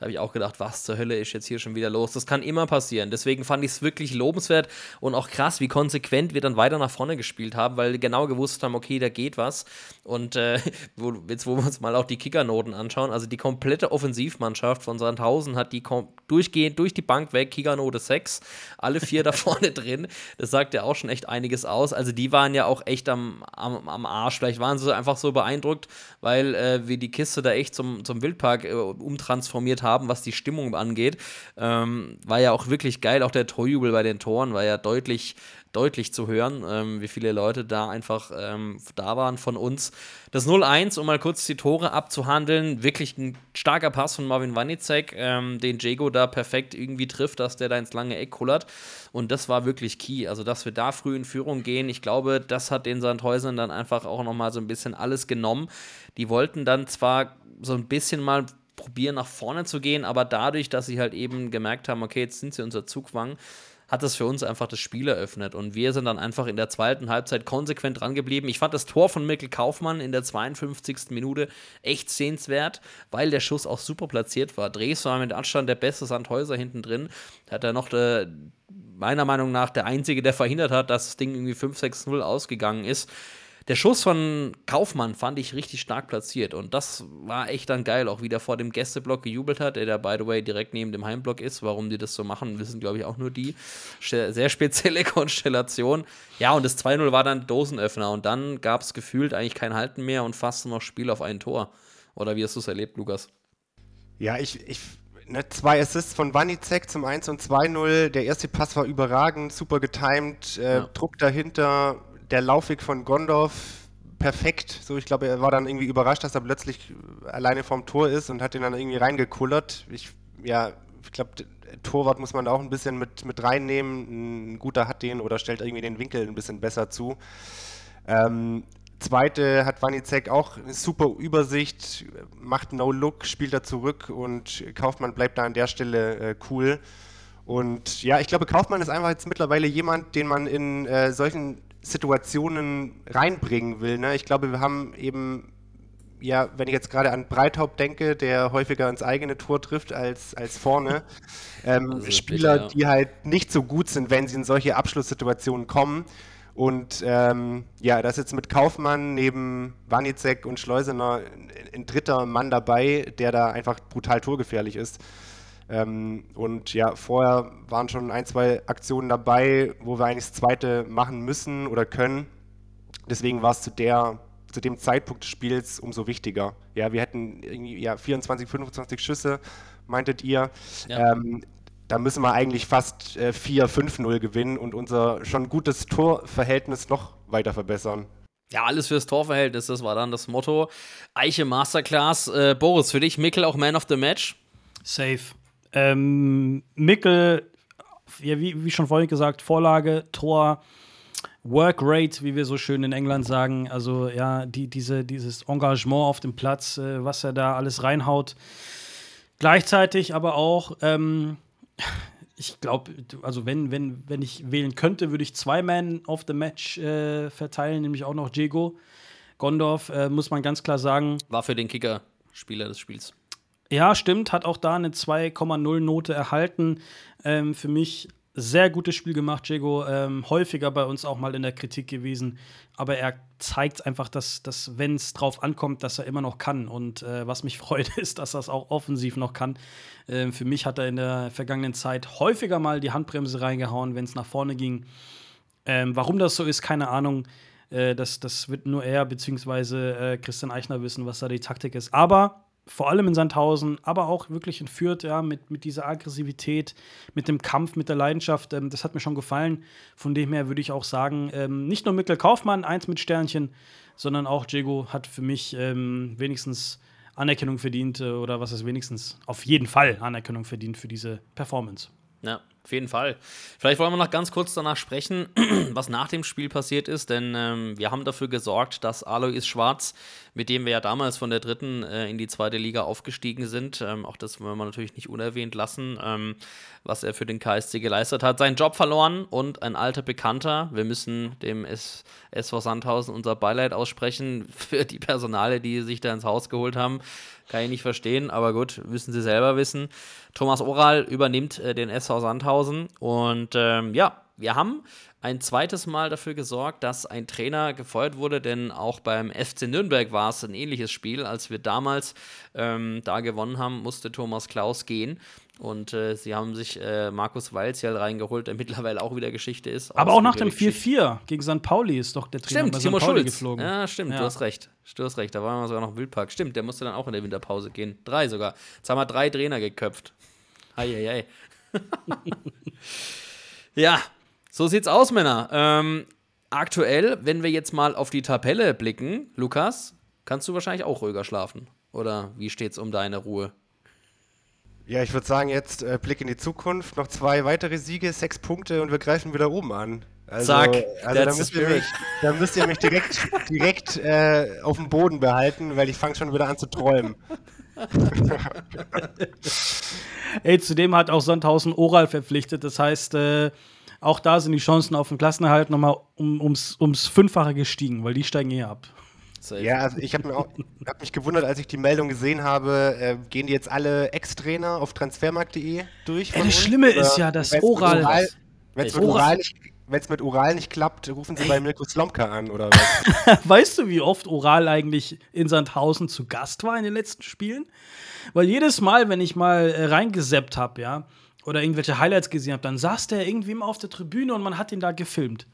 Da habe ich auch gedacht, was zur Hölle ist jetzt hier schon wieder los? Das kann immer passieren. Deswegen fand ich es wirklich lobenswert und auch krass, wie konsequent wir dann weiter nach vorne gespielt haben, weil wir genau gewusst haben, okay, da geht was. Und äh, wo, jetzt, wo wir uns mal auch die Kickernoten anschauen, also die komplette Offensivmannschaft von Sandhausen hat die durchgehend durch die Bank weg, Kickernote 6, alle vier da vorne drin. Das sagt ja auch schon echt einiges aus. Also die waren ja auch echt am, am, am Arsch. Vielleicht waren sie einfach so beeindruckt, weil äh, wir die Kiste da echt zum, zum Wildpark äh, umtransformiert haben haben, was die Stimmung angeht. Ähm, war ja auch wirklich geil, auch der Torjubel bei den Toren war ja deutlich, deutlich zu hören, ähm, wie viele Leute da einfach ähm, da waren von uns. Das 0-1, um mal kurz die Tore abzuhandeln, wirklich ein starker Pass von Marvin Wanicek, ähm, den Jago da perfekt irgendwie trifft, dass der da ins lange Eck kullert. Und das war wirklich key. Also, dass wir da früh in Führung gehen, ich glaube, das hat den Sandhäusern dann einfach auch nochmal so ein bisschen alles genommen. Die wollten dann zwar so ein bisschen mal probieren, nach vorne zu gehen, aber dadurch, dass sie halt eben gemerkt haben, okay, jetzt sind sie unser Zugwang, hat das für uns einfach das Spiel eröffnet. Und wir sind dann einfach in der zweiten Halbzeit konsequent dran geblieben. Ich fand das Tor von Mikkel Kaufmann in der 52. Minute echt sehenswert, weil der Schuss auch super platziert war. Dres war mit Anstand der beste Sandhäuser hinten drin. Hat er noch der, meiner Meinung nach der Einzige, der verhindert hat, dass das Ding irgendwie 5-6-0 ausgegangen ist. Der Schuss von Kaufmann fand ich richtig stark platziert und das war echt dann geil, auch wie der vor dem Gästeblock gejubelt hat, der da, by the way, direkt neben dem Heimblock ist. Warum die das so machen, wissen, glaube ich, auch nur die. Sehr spezielle Konstellation. Ja, und das 2-0 war dann Dosenöffner und dann gab es gefühlt eigentlich kein Halten mehr und fast nur noch Spiel auf ein Tor. Oder wie hast du es erlebt, Lukas? Ja, ich, ich ne, zwei Assists von Wanizek zum 1 und 2-0. Der erste Pass war überragend, super getimed, äh, ja. Druck dahinter, der Laufweg von Gondorf perfekt. So, ich glaube, er war dann irgendwie überrascht, dass er plötzlich alleine vorm Tor ist und hat ihn dann irgendwie reingekullert. Ich, ja, ich glaube, Torwart muss man auch ein bisschen mit, mit reinnehmen. Ein guter hat den oder stellt irgendwie den Winkel ein bisschen besser zu. Ähm, zweite hat Wanizek auch eine super Übersicht, macht No-Look, spielt da zurück und Kaufmann bleibt da an der Stelle äh, cool. Und ja, ich glaube, Kaufmann ist einfach jetzt mittlerweile jemand, den man in äh, solchen Situationen reinbringen will. Ne? Ich glaube, wir haben eben, ja, wenn ich jetzt gerade an Breithaupt denke, der häufiger ins eigene Tor trifft als, als vorne, ähm, Spieler, bitter, ja. die halt nicht so gut sind, wenn sie in solche Abschlusssituationen kommen. Und ähm, ja, da ist jetzt mit Kaufmann neben Wanizek und Schleusener ein dritter Mann dabei, der da einfach brutal torgefährlich ist. Ähm, und ja, vorher waren schon ein, zwei Aktionen dabei, wo wir eigentlich das zweite machen müssen oder können. Deswegen war es zu der zu dem Zeitpunkt des Spiels umso wichtiger. Ja, wir hätten irgendwie ja, 24, 25 Schüsse, meintet ihr. Ja. Ähm, da müssen wir eigentlich fast äh, 4-5-0 gewinnen und unser schon gutes Torverhältnis noch weiter verbessern. Ja, alles fürs Torverhältnis, das war dann das Motto. Eiche Masterclass. Äh, Boris, für dich Mickel auch Man of the Match? Safe. Ähm, Mickel, ja, wie, wie schon vorhin gesagt, Vorlage, Tor, Work Rate, wie wir so schön in England sagen. Also ja, die, diese, dieses Engagement auf dem Platz, äh, was er da alles reinhaut. Gleichzeitig aber auch, ähm, ich glaube, also wenn, wenn, wenn ich wählen könnte, würde ich zwei Man of the Match äh, verteilen, nämlich auch noch Diego. Gondorf, äh, muss man ganz klar sagen. War für den Kicker Spieler des Spiels. Ja, stimmt, hat auch da eine 2,0 Note erhalten. Ähm, für mich sehr gutes Spiel gemacht, Diego. Ähm, häufiger bei uns auch mal in der Kritik gewesen. Aber er zeigt einfach, dass, dass wenn es drauf ankommt, dass er immer noch kann. Und äh, was mich freut, ist, dass er es auch offensiv noch kann. Ähm, für mich hat er in der vergangenen Zeit häufiger mal die Handbremse reingehauen, wenn es nach vorne ging. Ähm, warum das so ist, keine Ahnung. Äh, das, das wird nur er bzw. Äh, Christian Eichner wissen, was da die Taktik ist. Aber vor allem in Sandhausen, aber auch wirklich in Fürth, ja, mit, mit dieser Aggressivität, mit dem Kampf, mit der Leidenschaft, ähm, das hat mir schon gefallen. Von dem her würde ich auch sagen, ähm, nicht nur Mikkel Kaufmann, eins mit Sternchen, sondern auch Diego hat für mich ähm, wenigstens Anerkennung verdient äh, oder was ist wenigstens auf jeden Fall Anerkennung verdient für diese Performance. Ja, auf jeden Fall. Vielleicht wollen wir noch ganz kurz danach sprechen, was nach dem Spiel passiert ist, denn ähm, wir haben dafür gesorgt, dass Alois Schwarz, mit dem wir ja damals von der dritten äh, in die zweite Liga aufgestiegen sind, ähm, auch das wollen wir natürlich nicht unerwähnt lassen, ähm, was er für den KSC geleistet hat, seinen Job verloren und ein alter Bekannter. Wir müssen dem S SV Sandhausen unser Beileid aussprechen für die Personale, die sich da ins Haus geholt haben. Kann ich nicht verstehen, aber gut, müssen Sie selber wissen. Thomas Oral übernimmt äh, den SV Sandhausen und ähm, ja, wir haben ein zweites Mal dafür gesorgt, dass ein Trainer gefeuert wurde, denn auch beim FC Nürnberg war es ein ähnliches Spiel. Als wir damals ähm, da gewonnen haben, musste Thomas Klaus gehen. Und äh, sie haben sich äh, Markus Walzial reingeholt, der mittlerweile auch wieder Geschichte ist. Aber auch nach dem 4-4 gegen St. Pauli ist doch der Trainer stimmt, bei Timo St. Pauli Schulz. geflogen. Ja, stimmt, Ja. du hast recht. Du hast recht, da waren wir sogar noch im Wildpark. Stimmt, der musste dann auch in der Winterpause gehen. Drei sogar. Jetzt haben wir drei Trainer geköpft. Eieiei. ja, so sieht's aus, Männer. Ähm, aktuell, wenn wir jetzt mal auf die Tabelle blicken, Lukas, kannst du wahrscheinlich auch ruhiger schlafen. Oder wie steht's um deine Ruhe? Ja, ich würde sagen, jetzt äh, Blick in die Zukunft, noch zwei weitere Siege, sechs Punkte und wir greifen wieder oben an. Also, Zack, also da müsst, mich, da müsst ihr mich direkt, direkt äh, auf dem Boden behalten, weil ich fange schon wieder an zu träumen. Ey, zudem hat auch Sandhausen Oral verpflichtet. Das heißt, äh, auch da sind die Chancen auf den Klassenerhalt nochmal um, ums, ums Fünffache gestiegen, weil die steigen eh ab. Safe. Ja, also ich habe mir auch, hab mich gewundert, als ich die Meldung gesehen habe, äh, gehen die jetzt alle Ex-Trainer auf transfermarkt.de durch? von das? Schlimme ist ja, dass wenn's mit Oral- Wenn es mit, Oral- Oral nicht- mit Oral nicht klappt, rufen sie bei Mirko Slomka an oder was? Weißt du, wie oft Oral eigentlich in Sandhausen zu Gast war in den letzten Spielen? Weil jedes Mal, wenn ich mal äh, reingeseppt habe, ja, oder irgendwelche Highlights gesehen habe, dann saß der irgendwie immer auf der Tribüne und man hat ihn da gefilmt.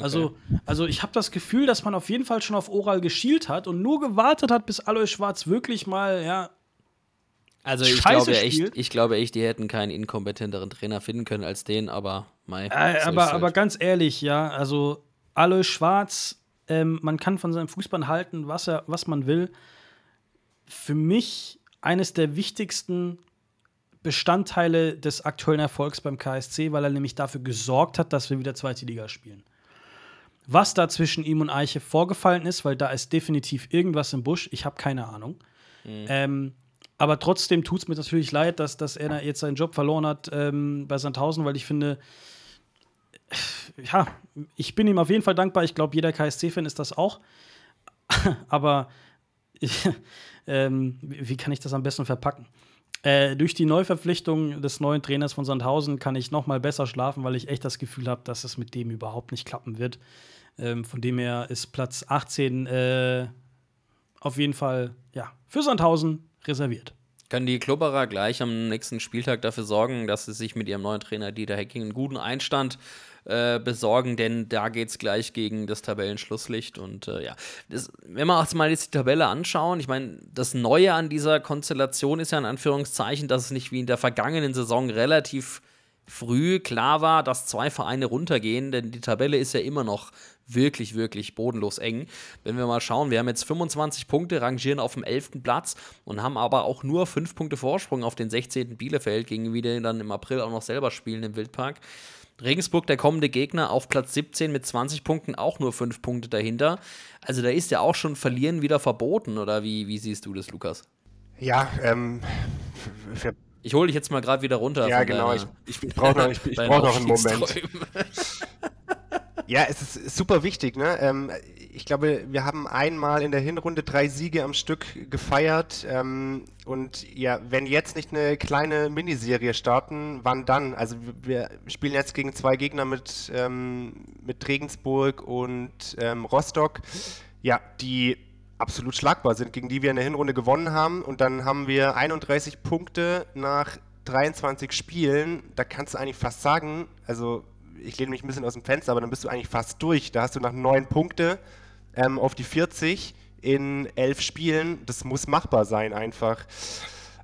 Also, also ich habe das Gefühl, dass man auf jeden Fall schon auf Oral geschielt hat und nur gewartet hat, bis Alois Schwarz wirklich mal, ja, Also ich Scheiße glaube echt, ich glaube echt, die hätten keinen inkompetenteren Trainer finden können als den, aber mei, Äh, so aber, ist's aber halt. ganz ehrlich, ja, also Alois Schwarz, ähm, man kann von seinem Fußball halten, was, er, was man will. Für mich eines der wichtigsten Bestandteile des aktuellen Erfolgs beim KSC, weil er nämlich dafür gesorgt hat, dass wir wieder zweite Liga spielen. Was da zwischen ihm und Eiche vorgefallen ist, weil da ist definitiv irgendwas im Busch, ich habe keine Ahnung. Ähm, aber trotzdem tut es mir natürlich leid, dass, dass er jetzt seinen Job verloren hat ähm, bei Sandhausen, weil ich finde, ja, ich bin ihm auf jeden Fall dankbar. Ich glaube, jeder KSC-Fan ist das auch. Aber ähm, wie kann ich das am besten verpacken? Äh, durch die Neuverpflichtung des neuen Trainers von Sandhausen kann ich noch mal besser schlafen, weil ich echt das Gefühl habe, dass es mit dem überhaupt nicht klappen wird. Ähm, von dem her ist Platz 18 äh, auf jeden Fall ja, für Sandhausen reserviert. Können die Klubberer gleich am nächsten Spieltag dafür sorgen, dass sie sich mit ihrem neuen Trainer Dieter Hecking einen guten Einstand äh, besorgen, denn da geht es gleich gegen das Tabellenschlusslicht. Und äh, ja, das, wenn wir uns mal jetzt die Tabelle anschauen, ich meine, das Neue an dieser Konstellation ist ja in Anführungszeichen, dass es nicht wie in der vergangenen Saison relativ früh klar war, dass zwei Vereine runtergehen, denn die Tabelle ist ja immer noch wirklich, wirklich bodenlos eng. Wenn wir mal schauen, wir haben jetzt 25 Punkte, rangieren auf dem 11. Platz und haben aber auch nur 5 Punkte Vorsprung auf den 16. Bielefeld, gegen die dann im April auch noch selber spielen im Wildpark. Regensburg, der kommende Gegner, auf Platz 17 mit 20 Punkten, auch nur 5 Punkte dahinter. Also da ist ja auch schon Verlieren wieder verboten, oder wie, wie siehst du das, Lukas? Ja, ähm, ich hole dich jetzt mal gerade wieder runter. Ja, genau. Deiner, ich, ich brauche noch, ich, ich brauch noch einen Moment. Ja, es ist super wichtig. Ne? Ähm, ich glaube, wir haben einmal in der Hinrunde drei Siege am Stück gefeiert. Ähm, und ja, wenn jetzt nicht eine kleine Miniserie starten, wann dann? Also wir spielen jetzt gegen zwei Gegner mit, ähm, mit Regensburg und ähm, Rostock, ja, die absolut schlagbar sind, gegen die wir in der Hinrunde gewonnen haben. Und dann haben wir 31 Punkte nach 23 Spielen. Da kannst du eigentlich fast sagen, also ich lehne mich ein bisschen aus dem Fenster, aber dann bist du eigentlich fast durch. Da hast du nach neun Punkte ähm, auf die 40 in elf Spielen. Das muss machbar sein einfach.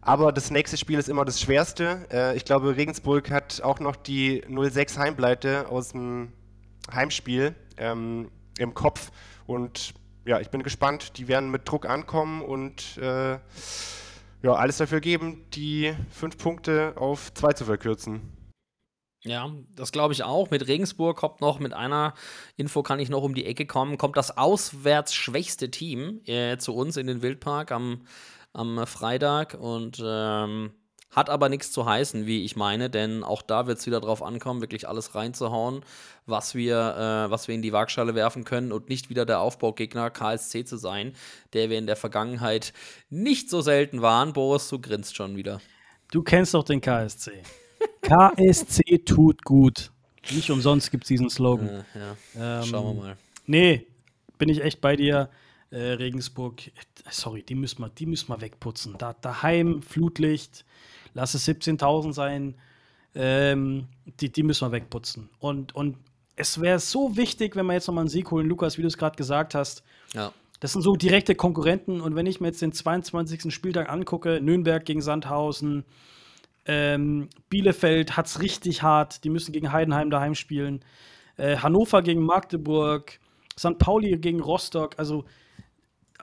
Aber das nächste Spiel ist immer das schwerste. Äh, ich glaube, Regensburg hat auch noch die 0-6 Heimbleite aus dem Heimspiel ähm, im Kopf. Und ja, ich bin gespannt. Die werden mit Druck ankommen und äh, ja, alles dafür geben, die fünf Punkte auf zwei zu verkürzen. Ja, das glaube ich auch. Mit Regensburg kommt noch, mit einer Info kann ich noch um die Ecke kommen, kommt das auswärts schwächste Team äh, zu uns in den Wildpark am, am Freitag und ähm, hat aber nichts zu heißen, wie ich meine, denn auch da wird es wieder drauf ankommen, wirklich alles reinzuhauen, was wir, äh, was wir in die Waagschale werfen können und nicht wieder der Aufbaugegner KSC zu sein, der wir in der Vergangenheit nicht so selten waren. Boris, du grinst schon wieder. Du kennst doch den KSC. KSC tut gut. Nicht umsonst gibt es diesen Slogan. Ja, ja. Ähm, Schauen wir mal. Nee, bin ich echt bei dir. Äh, Regensburg, sorry, die müssen wir, die müssen wir wegputzen. Da, daheim, Flutlicht, lass es 17.000 sein, ähm, die, die müssen wir wegputzen. Und, und es wäre so wichtig, wenn wir jetzt nochmal einen Sieg holen, Lukas, wie du es gerade gesagt hast. Ja. Das sind so direkte Konkurrenten. Und wenn ich mir jetzt den 22. Spieltag angucke, Nürnberg gegen Sandhausen, ähm, Bielefeld hat es richtig hart. Die müssen gegen Heidenheim daheim spielen. Äh, Hannover gegen Magdeburg. St. Pauli gegen Rostock. Also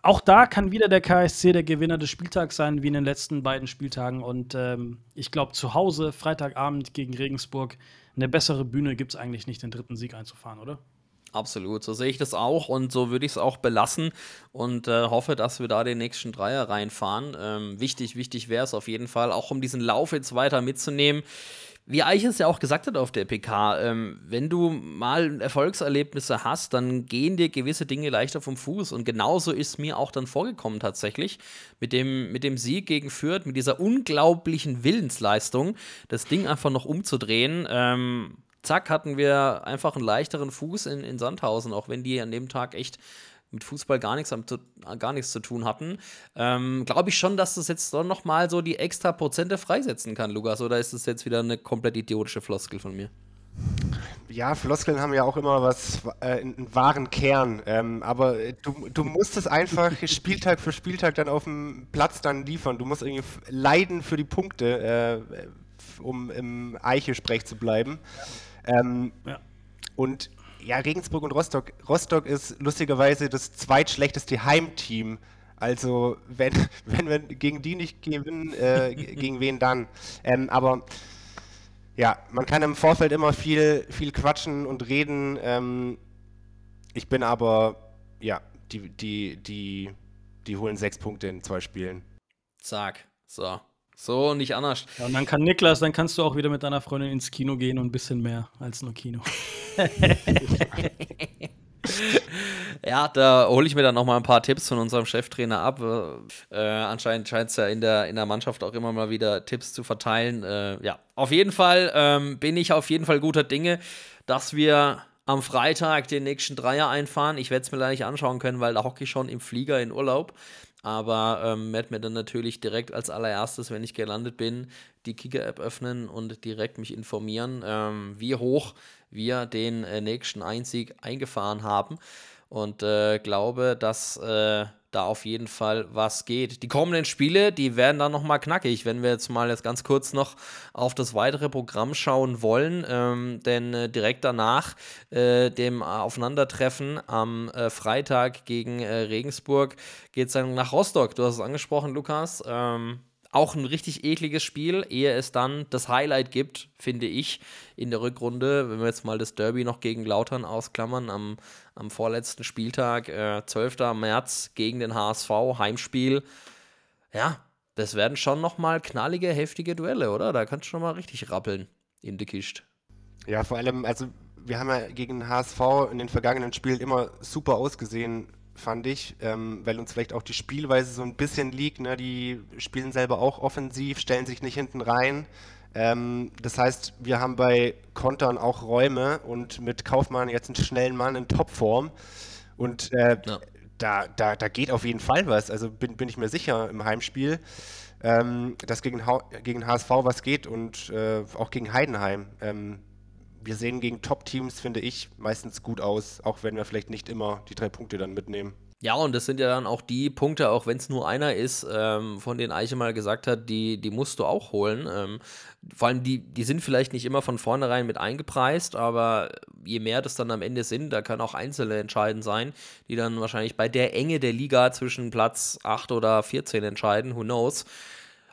auch da kann wieder der KSC der Gewinner des Spieltags sein, wie in den letzten beiden Spieltagen. Und ähm, ich glaube, zu Hause, Freitagabend gegen Regensburg, eine bessere Bühne gibt es eigentlich nicht, den dritten Sieg einzufahren, oder? Absolut, so sehe ich das auch und so würde ich es auch belassen und äh, hoffe, dass wir da den nächsten Dreier reinfahren. Ähm, wichtig, wichtig wäre es auf jeden Fall, auch um diesen Lauf jetzt weiter mitzunehmen. Wie Eich es ja auch gesagt hat auf der PK, ähm, wenn du mal Erfolgserlebnisse hast, dann gehen dir gewisse Dinge leichter vom Fuß. Und genauso ist mir auch dann vorgekommen tatsächlich mit dem, mit dem Sieg gegen Fürth, mit dieser unglaublichen Willensleistung, das Ding einfach noch umzudrehen. Ähm, zack, hatten wir einfach einen leichteren Fuß in, in Sandhausen, auch wenn die an dem Tag echt mit Fußball gar nichts, gar nichts zu tun hatten. Ähm, Glaube ich schon, dass das jetzt doch noch mal so die extra Prozente freisetzen kann, Lukas, oder ist das jetzt wieder eine komplett idiotische Floskel von mir? Ja, Floskeln haben ja auch immer was, äh, einen wahren Kern. Ähm, aber du, du musst es einfach Spieltag für Spieltag dann auf dem Platz dann liefern. Du musst irgendwie leiden für die Punkte, äh, um im Eichelsprech zu bleiben. Ähm, ja. Und ja, Regensburg und Rostock. Rostock ist lustigerweise das zweitschlechteste Heimteam. Also, wenn, wenn wir gegen die nicht gewinnen, äh, gegen wen dann? Ähm, aber ja, man kann im Vorfeld immer viel, viel quatschen und reden. Ähm, ich bin aber, ja, die, die, die, die holen sechs Punkte in zwei Spielen. Zack. So. So, nicht anders. Ja, und dann kann Niklas, dann kannst du auch wieder mit deiner Freundin ins Kino gehen und ein bisschen mehr als nur Kino. ja, da hole ich mir dann noch mal ein paar Tipps von unserem Cheftrainer ab. Äh, anscheinend scheint es ja in der, in der Mannschaft auch immer mal wieder Tipps zu verteilen. Äh, ja, auf jeden Fall ähm, bin ich auf jeden Fall guter Dinge, dass wir am Freitag den nächsten Dreier einfahren. Ich werde es mir leider nicht anschauen können, weil da hocke ich schon im Flieger in Urlaub. Aber ähm, werde mir dann natürlich direkt als allererstes, wenn ich gelandet bin, die Kicker-App öffnen und direkt mich informieren, ähm, wie hoch wir den äh, nächsten Einsieg eingefahren haben. Und äh, glaube, dass äh, da auf jeden Fall was geht. Die kommenden Spiele, die werden dann nochmal knackig, wenn wir jetzt mal jetzt ganz kurz noch auf das weitere Programm schauen wollen. Ähm, denn äh, direkt danach äh, dem Aufeinandertreffen am äh, Freitag gegen äh, Regensburg geht es dann nach Rostock. Du hast es angesprochen, Lukas. Ähm, auch ein richtig ekliges Spiel, ehe es dann das Highlight gibt, finde ich, in der Rückrunde. Wenn wir jetzt mal das Derby noch gegen Lautern ausklammern, am, am vorletzten Spieltag, äh, 12. März gegen den HSV, Heimspiel. Ja, das werden schon nochmal knallige, heftige Duelle, oder? Da kannst du schon mal richtig rappeln in die Kiste. Ja, vor allem, also wir haben ja gegen den HSV in den vergangenen Spielen immer super ausgesehen fand ich, ähm, weil uns vielleicht auch die Spielweise so ein bisschen liegt. Ne? Die spielen selber auch offensiv, stellen sich nicht hinten rein. Ähm, das heißt, wir haben bei Kontern auch Räume und mit Kaufmann jetzt einen schnellen Mann in Topform. Und äh, ja. da, da, da geht auf jeden Fall was. Also bin, bin ich mir sicher im Heimspiel, ähm, dass gegen, ha gegen HSV was geht und äh, auch gegen Heidenheim. Ähm, wir sehen gegen Top-Teams, finde ich, meistens gut aus, auch wenn wir vielleicht nicht immer die drei Punkte dann mitnehmen. Ja, und das sind ja dann auch die Punkte, auch wenn es nur einer ist, ähm, von denen Eiche mal gesagt hat, die, die musst du auch holen. Ähm, vor allem, die, die sind vielleicht nicht immer von vornherein mit eingepreist, aber je mehr das dann am Ende sind, da können auch Einzelne entscheidend sein, die dann wahrscheinlich bei der Enge der Liga zwischen Platz 8 oder 14 entscheiden, who knows.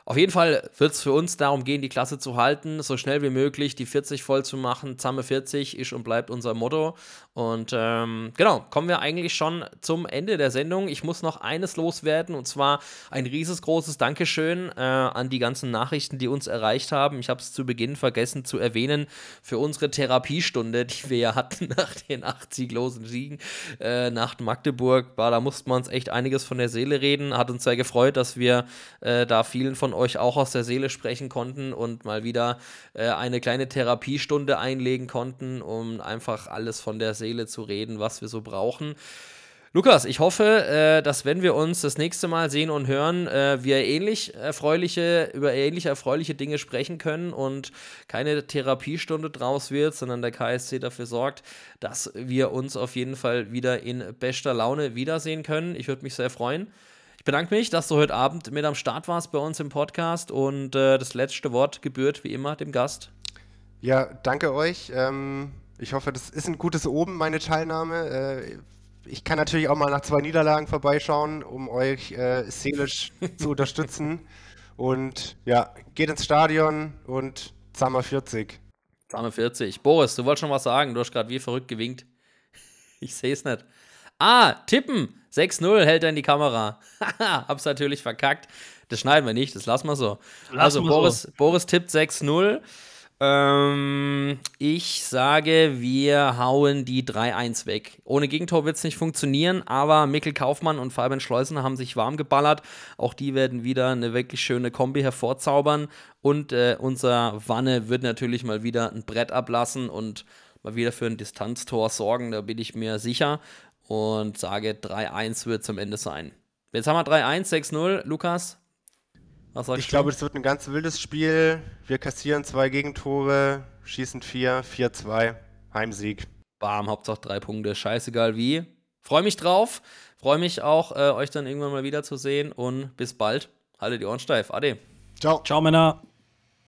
Auf jeden Fall wird es für uns darum gehen, die Klasse zu halten, so schnell wie möglich die 40 voll zu machen. Zamme 40 ist und bleibt unser Motto. Und ähm, genau, kommen wir eigentlich schon zum Ende der Sendung. Ich muss noch eines loswerden und zwar ein riesesgroßes Dankeschön äh, an die ganzen Nachrichten, die uns erreicht haben. Ich habe es zu Beginn vergessen zu erwähnen für unsere Therapiestunde, die wir ja hatten nach den acht sieglosen Siegen äh, nach Magdeburg. War, da mussten wir uns echt einiges von der Seele reden. Hat uns sehr gefreut, dass wir äh, da vielen von auch aus der Seele sprechen konnten und mal wieder äh, eine kleine Therapiestunde einlegen konnten, um einfach alles von der Seele zu reden, was wir so brauchen. Lukas, ich hoffe, äh, dass wenn wir uns das nächste Mal sehen und hören, äh, wir ähnlich erfreuliche, über ähnlich erfreuliche Dinge sprechen können und keine Therapiestunde draus wird, sondern der KSC dafür sorgt, dass wir uns auf jeden Fall wieder in bester Laune wiedersehen können. Ich würde mich sehr freuen. Ich bedanke mich, dass du heute Abend mit am Start warst bei uns im Podcast und äh, das letzte Wort gebührt wie immer dem Gast. Ja, danke euch. Ähm, ich hoffe, das ist ein gutes Oben, meine Teilnahme. Äh, ich kann natürlich auch mal nach zwei Niederlagen vorbeischauen, um euch äh, seelisch zu unterstützen. Und ja, geht ins Stadion und Zammer 40. Zammer 40. Boris, du wolltest schon was sagen. Du hast gerade wie verrückt gewinkt. Ich sehe es nicht. Ah, tippen. 6-0 hält er in die Kamera. Hab's natürlich verkackt. Das schneiden wir nicht, das lassen wir so. Lass also Boris, so. Boris tippt 6-0. Ähm, ich sage, wir hauen die 3-1 weg. Ohne Gegentor wird es nicht funktionieren, aber Mikkel Kaufmann und Fabian Schleusener haben sich warm geballert. Auch die werden wieder eine wirklich schöne Kombi hervorzaubern. Und äh, unser Wanne wird natürlich mal wieder ein Brett ablassen und mal wieder für ein Distanztor sorgen, da bin ich mir sicher und sage 3-1 wird am Ende sein. Jetzt haben wir 3-1, 6-0. Lukas, was sagst ich du? Ich glaube, es wird ein ganz wildes Spiel. Wir kassieren zwei Gegentore, schießen vier, 4-2, Heimsieg. Bam, Hauptsache drei Punkte, scheißegal wie. Freue mich drauf. Freue mich auch, äh, euch dann irgendwann mal wiederzusehen und bis bald. Haltet die Ohren steif. Ade. Ciao. Ciao, Männer.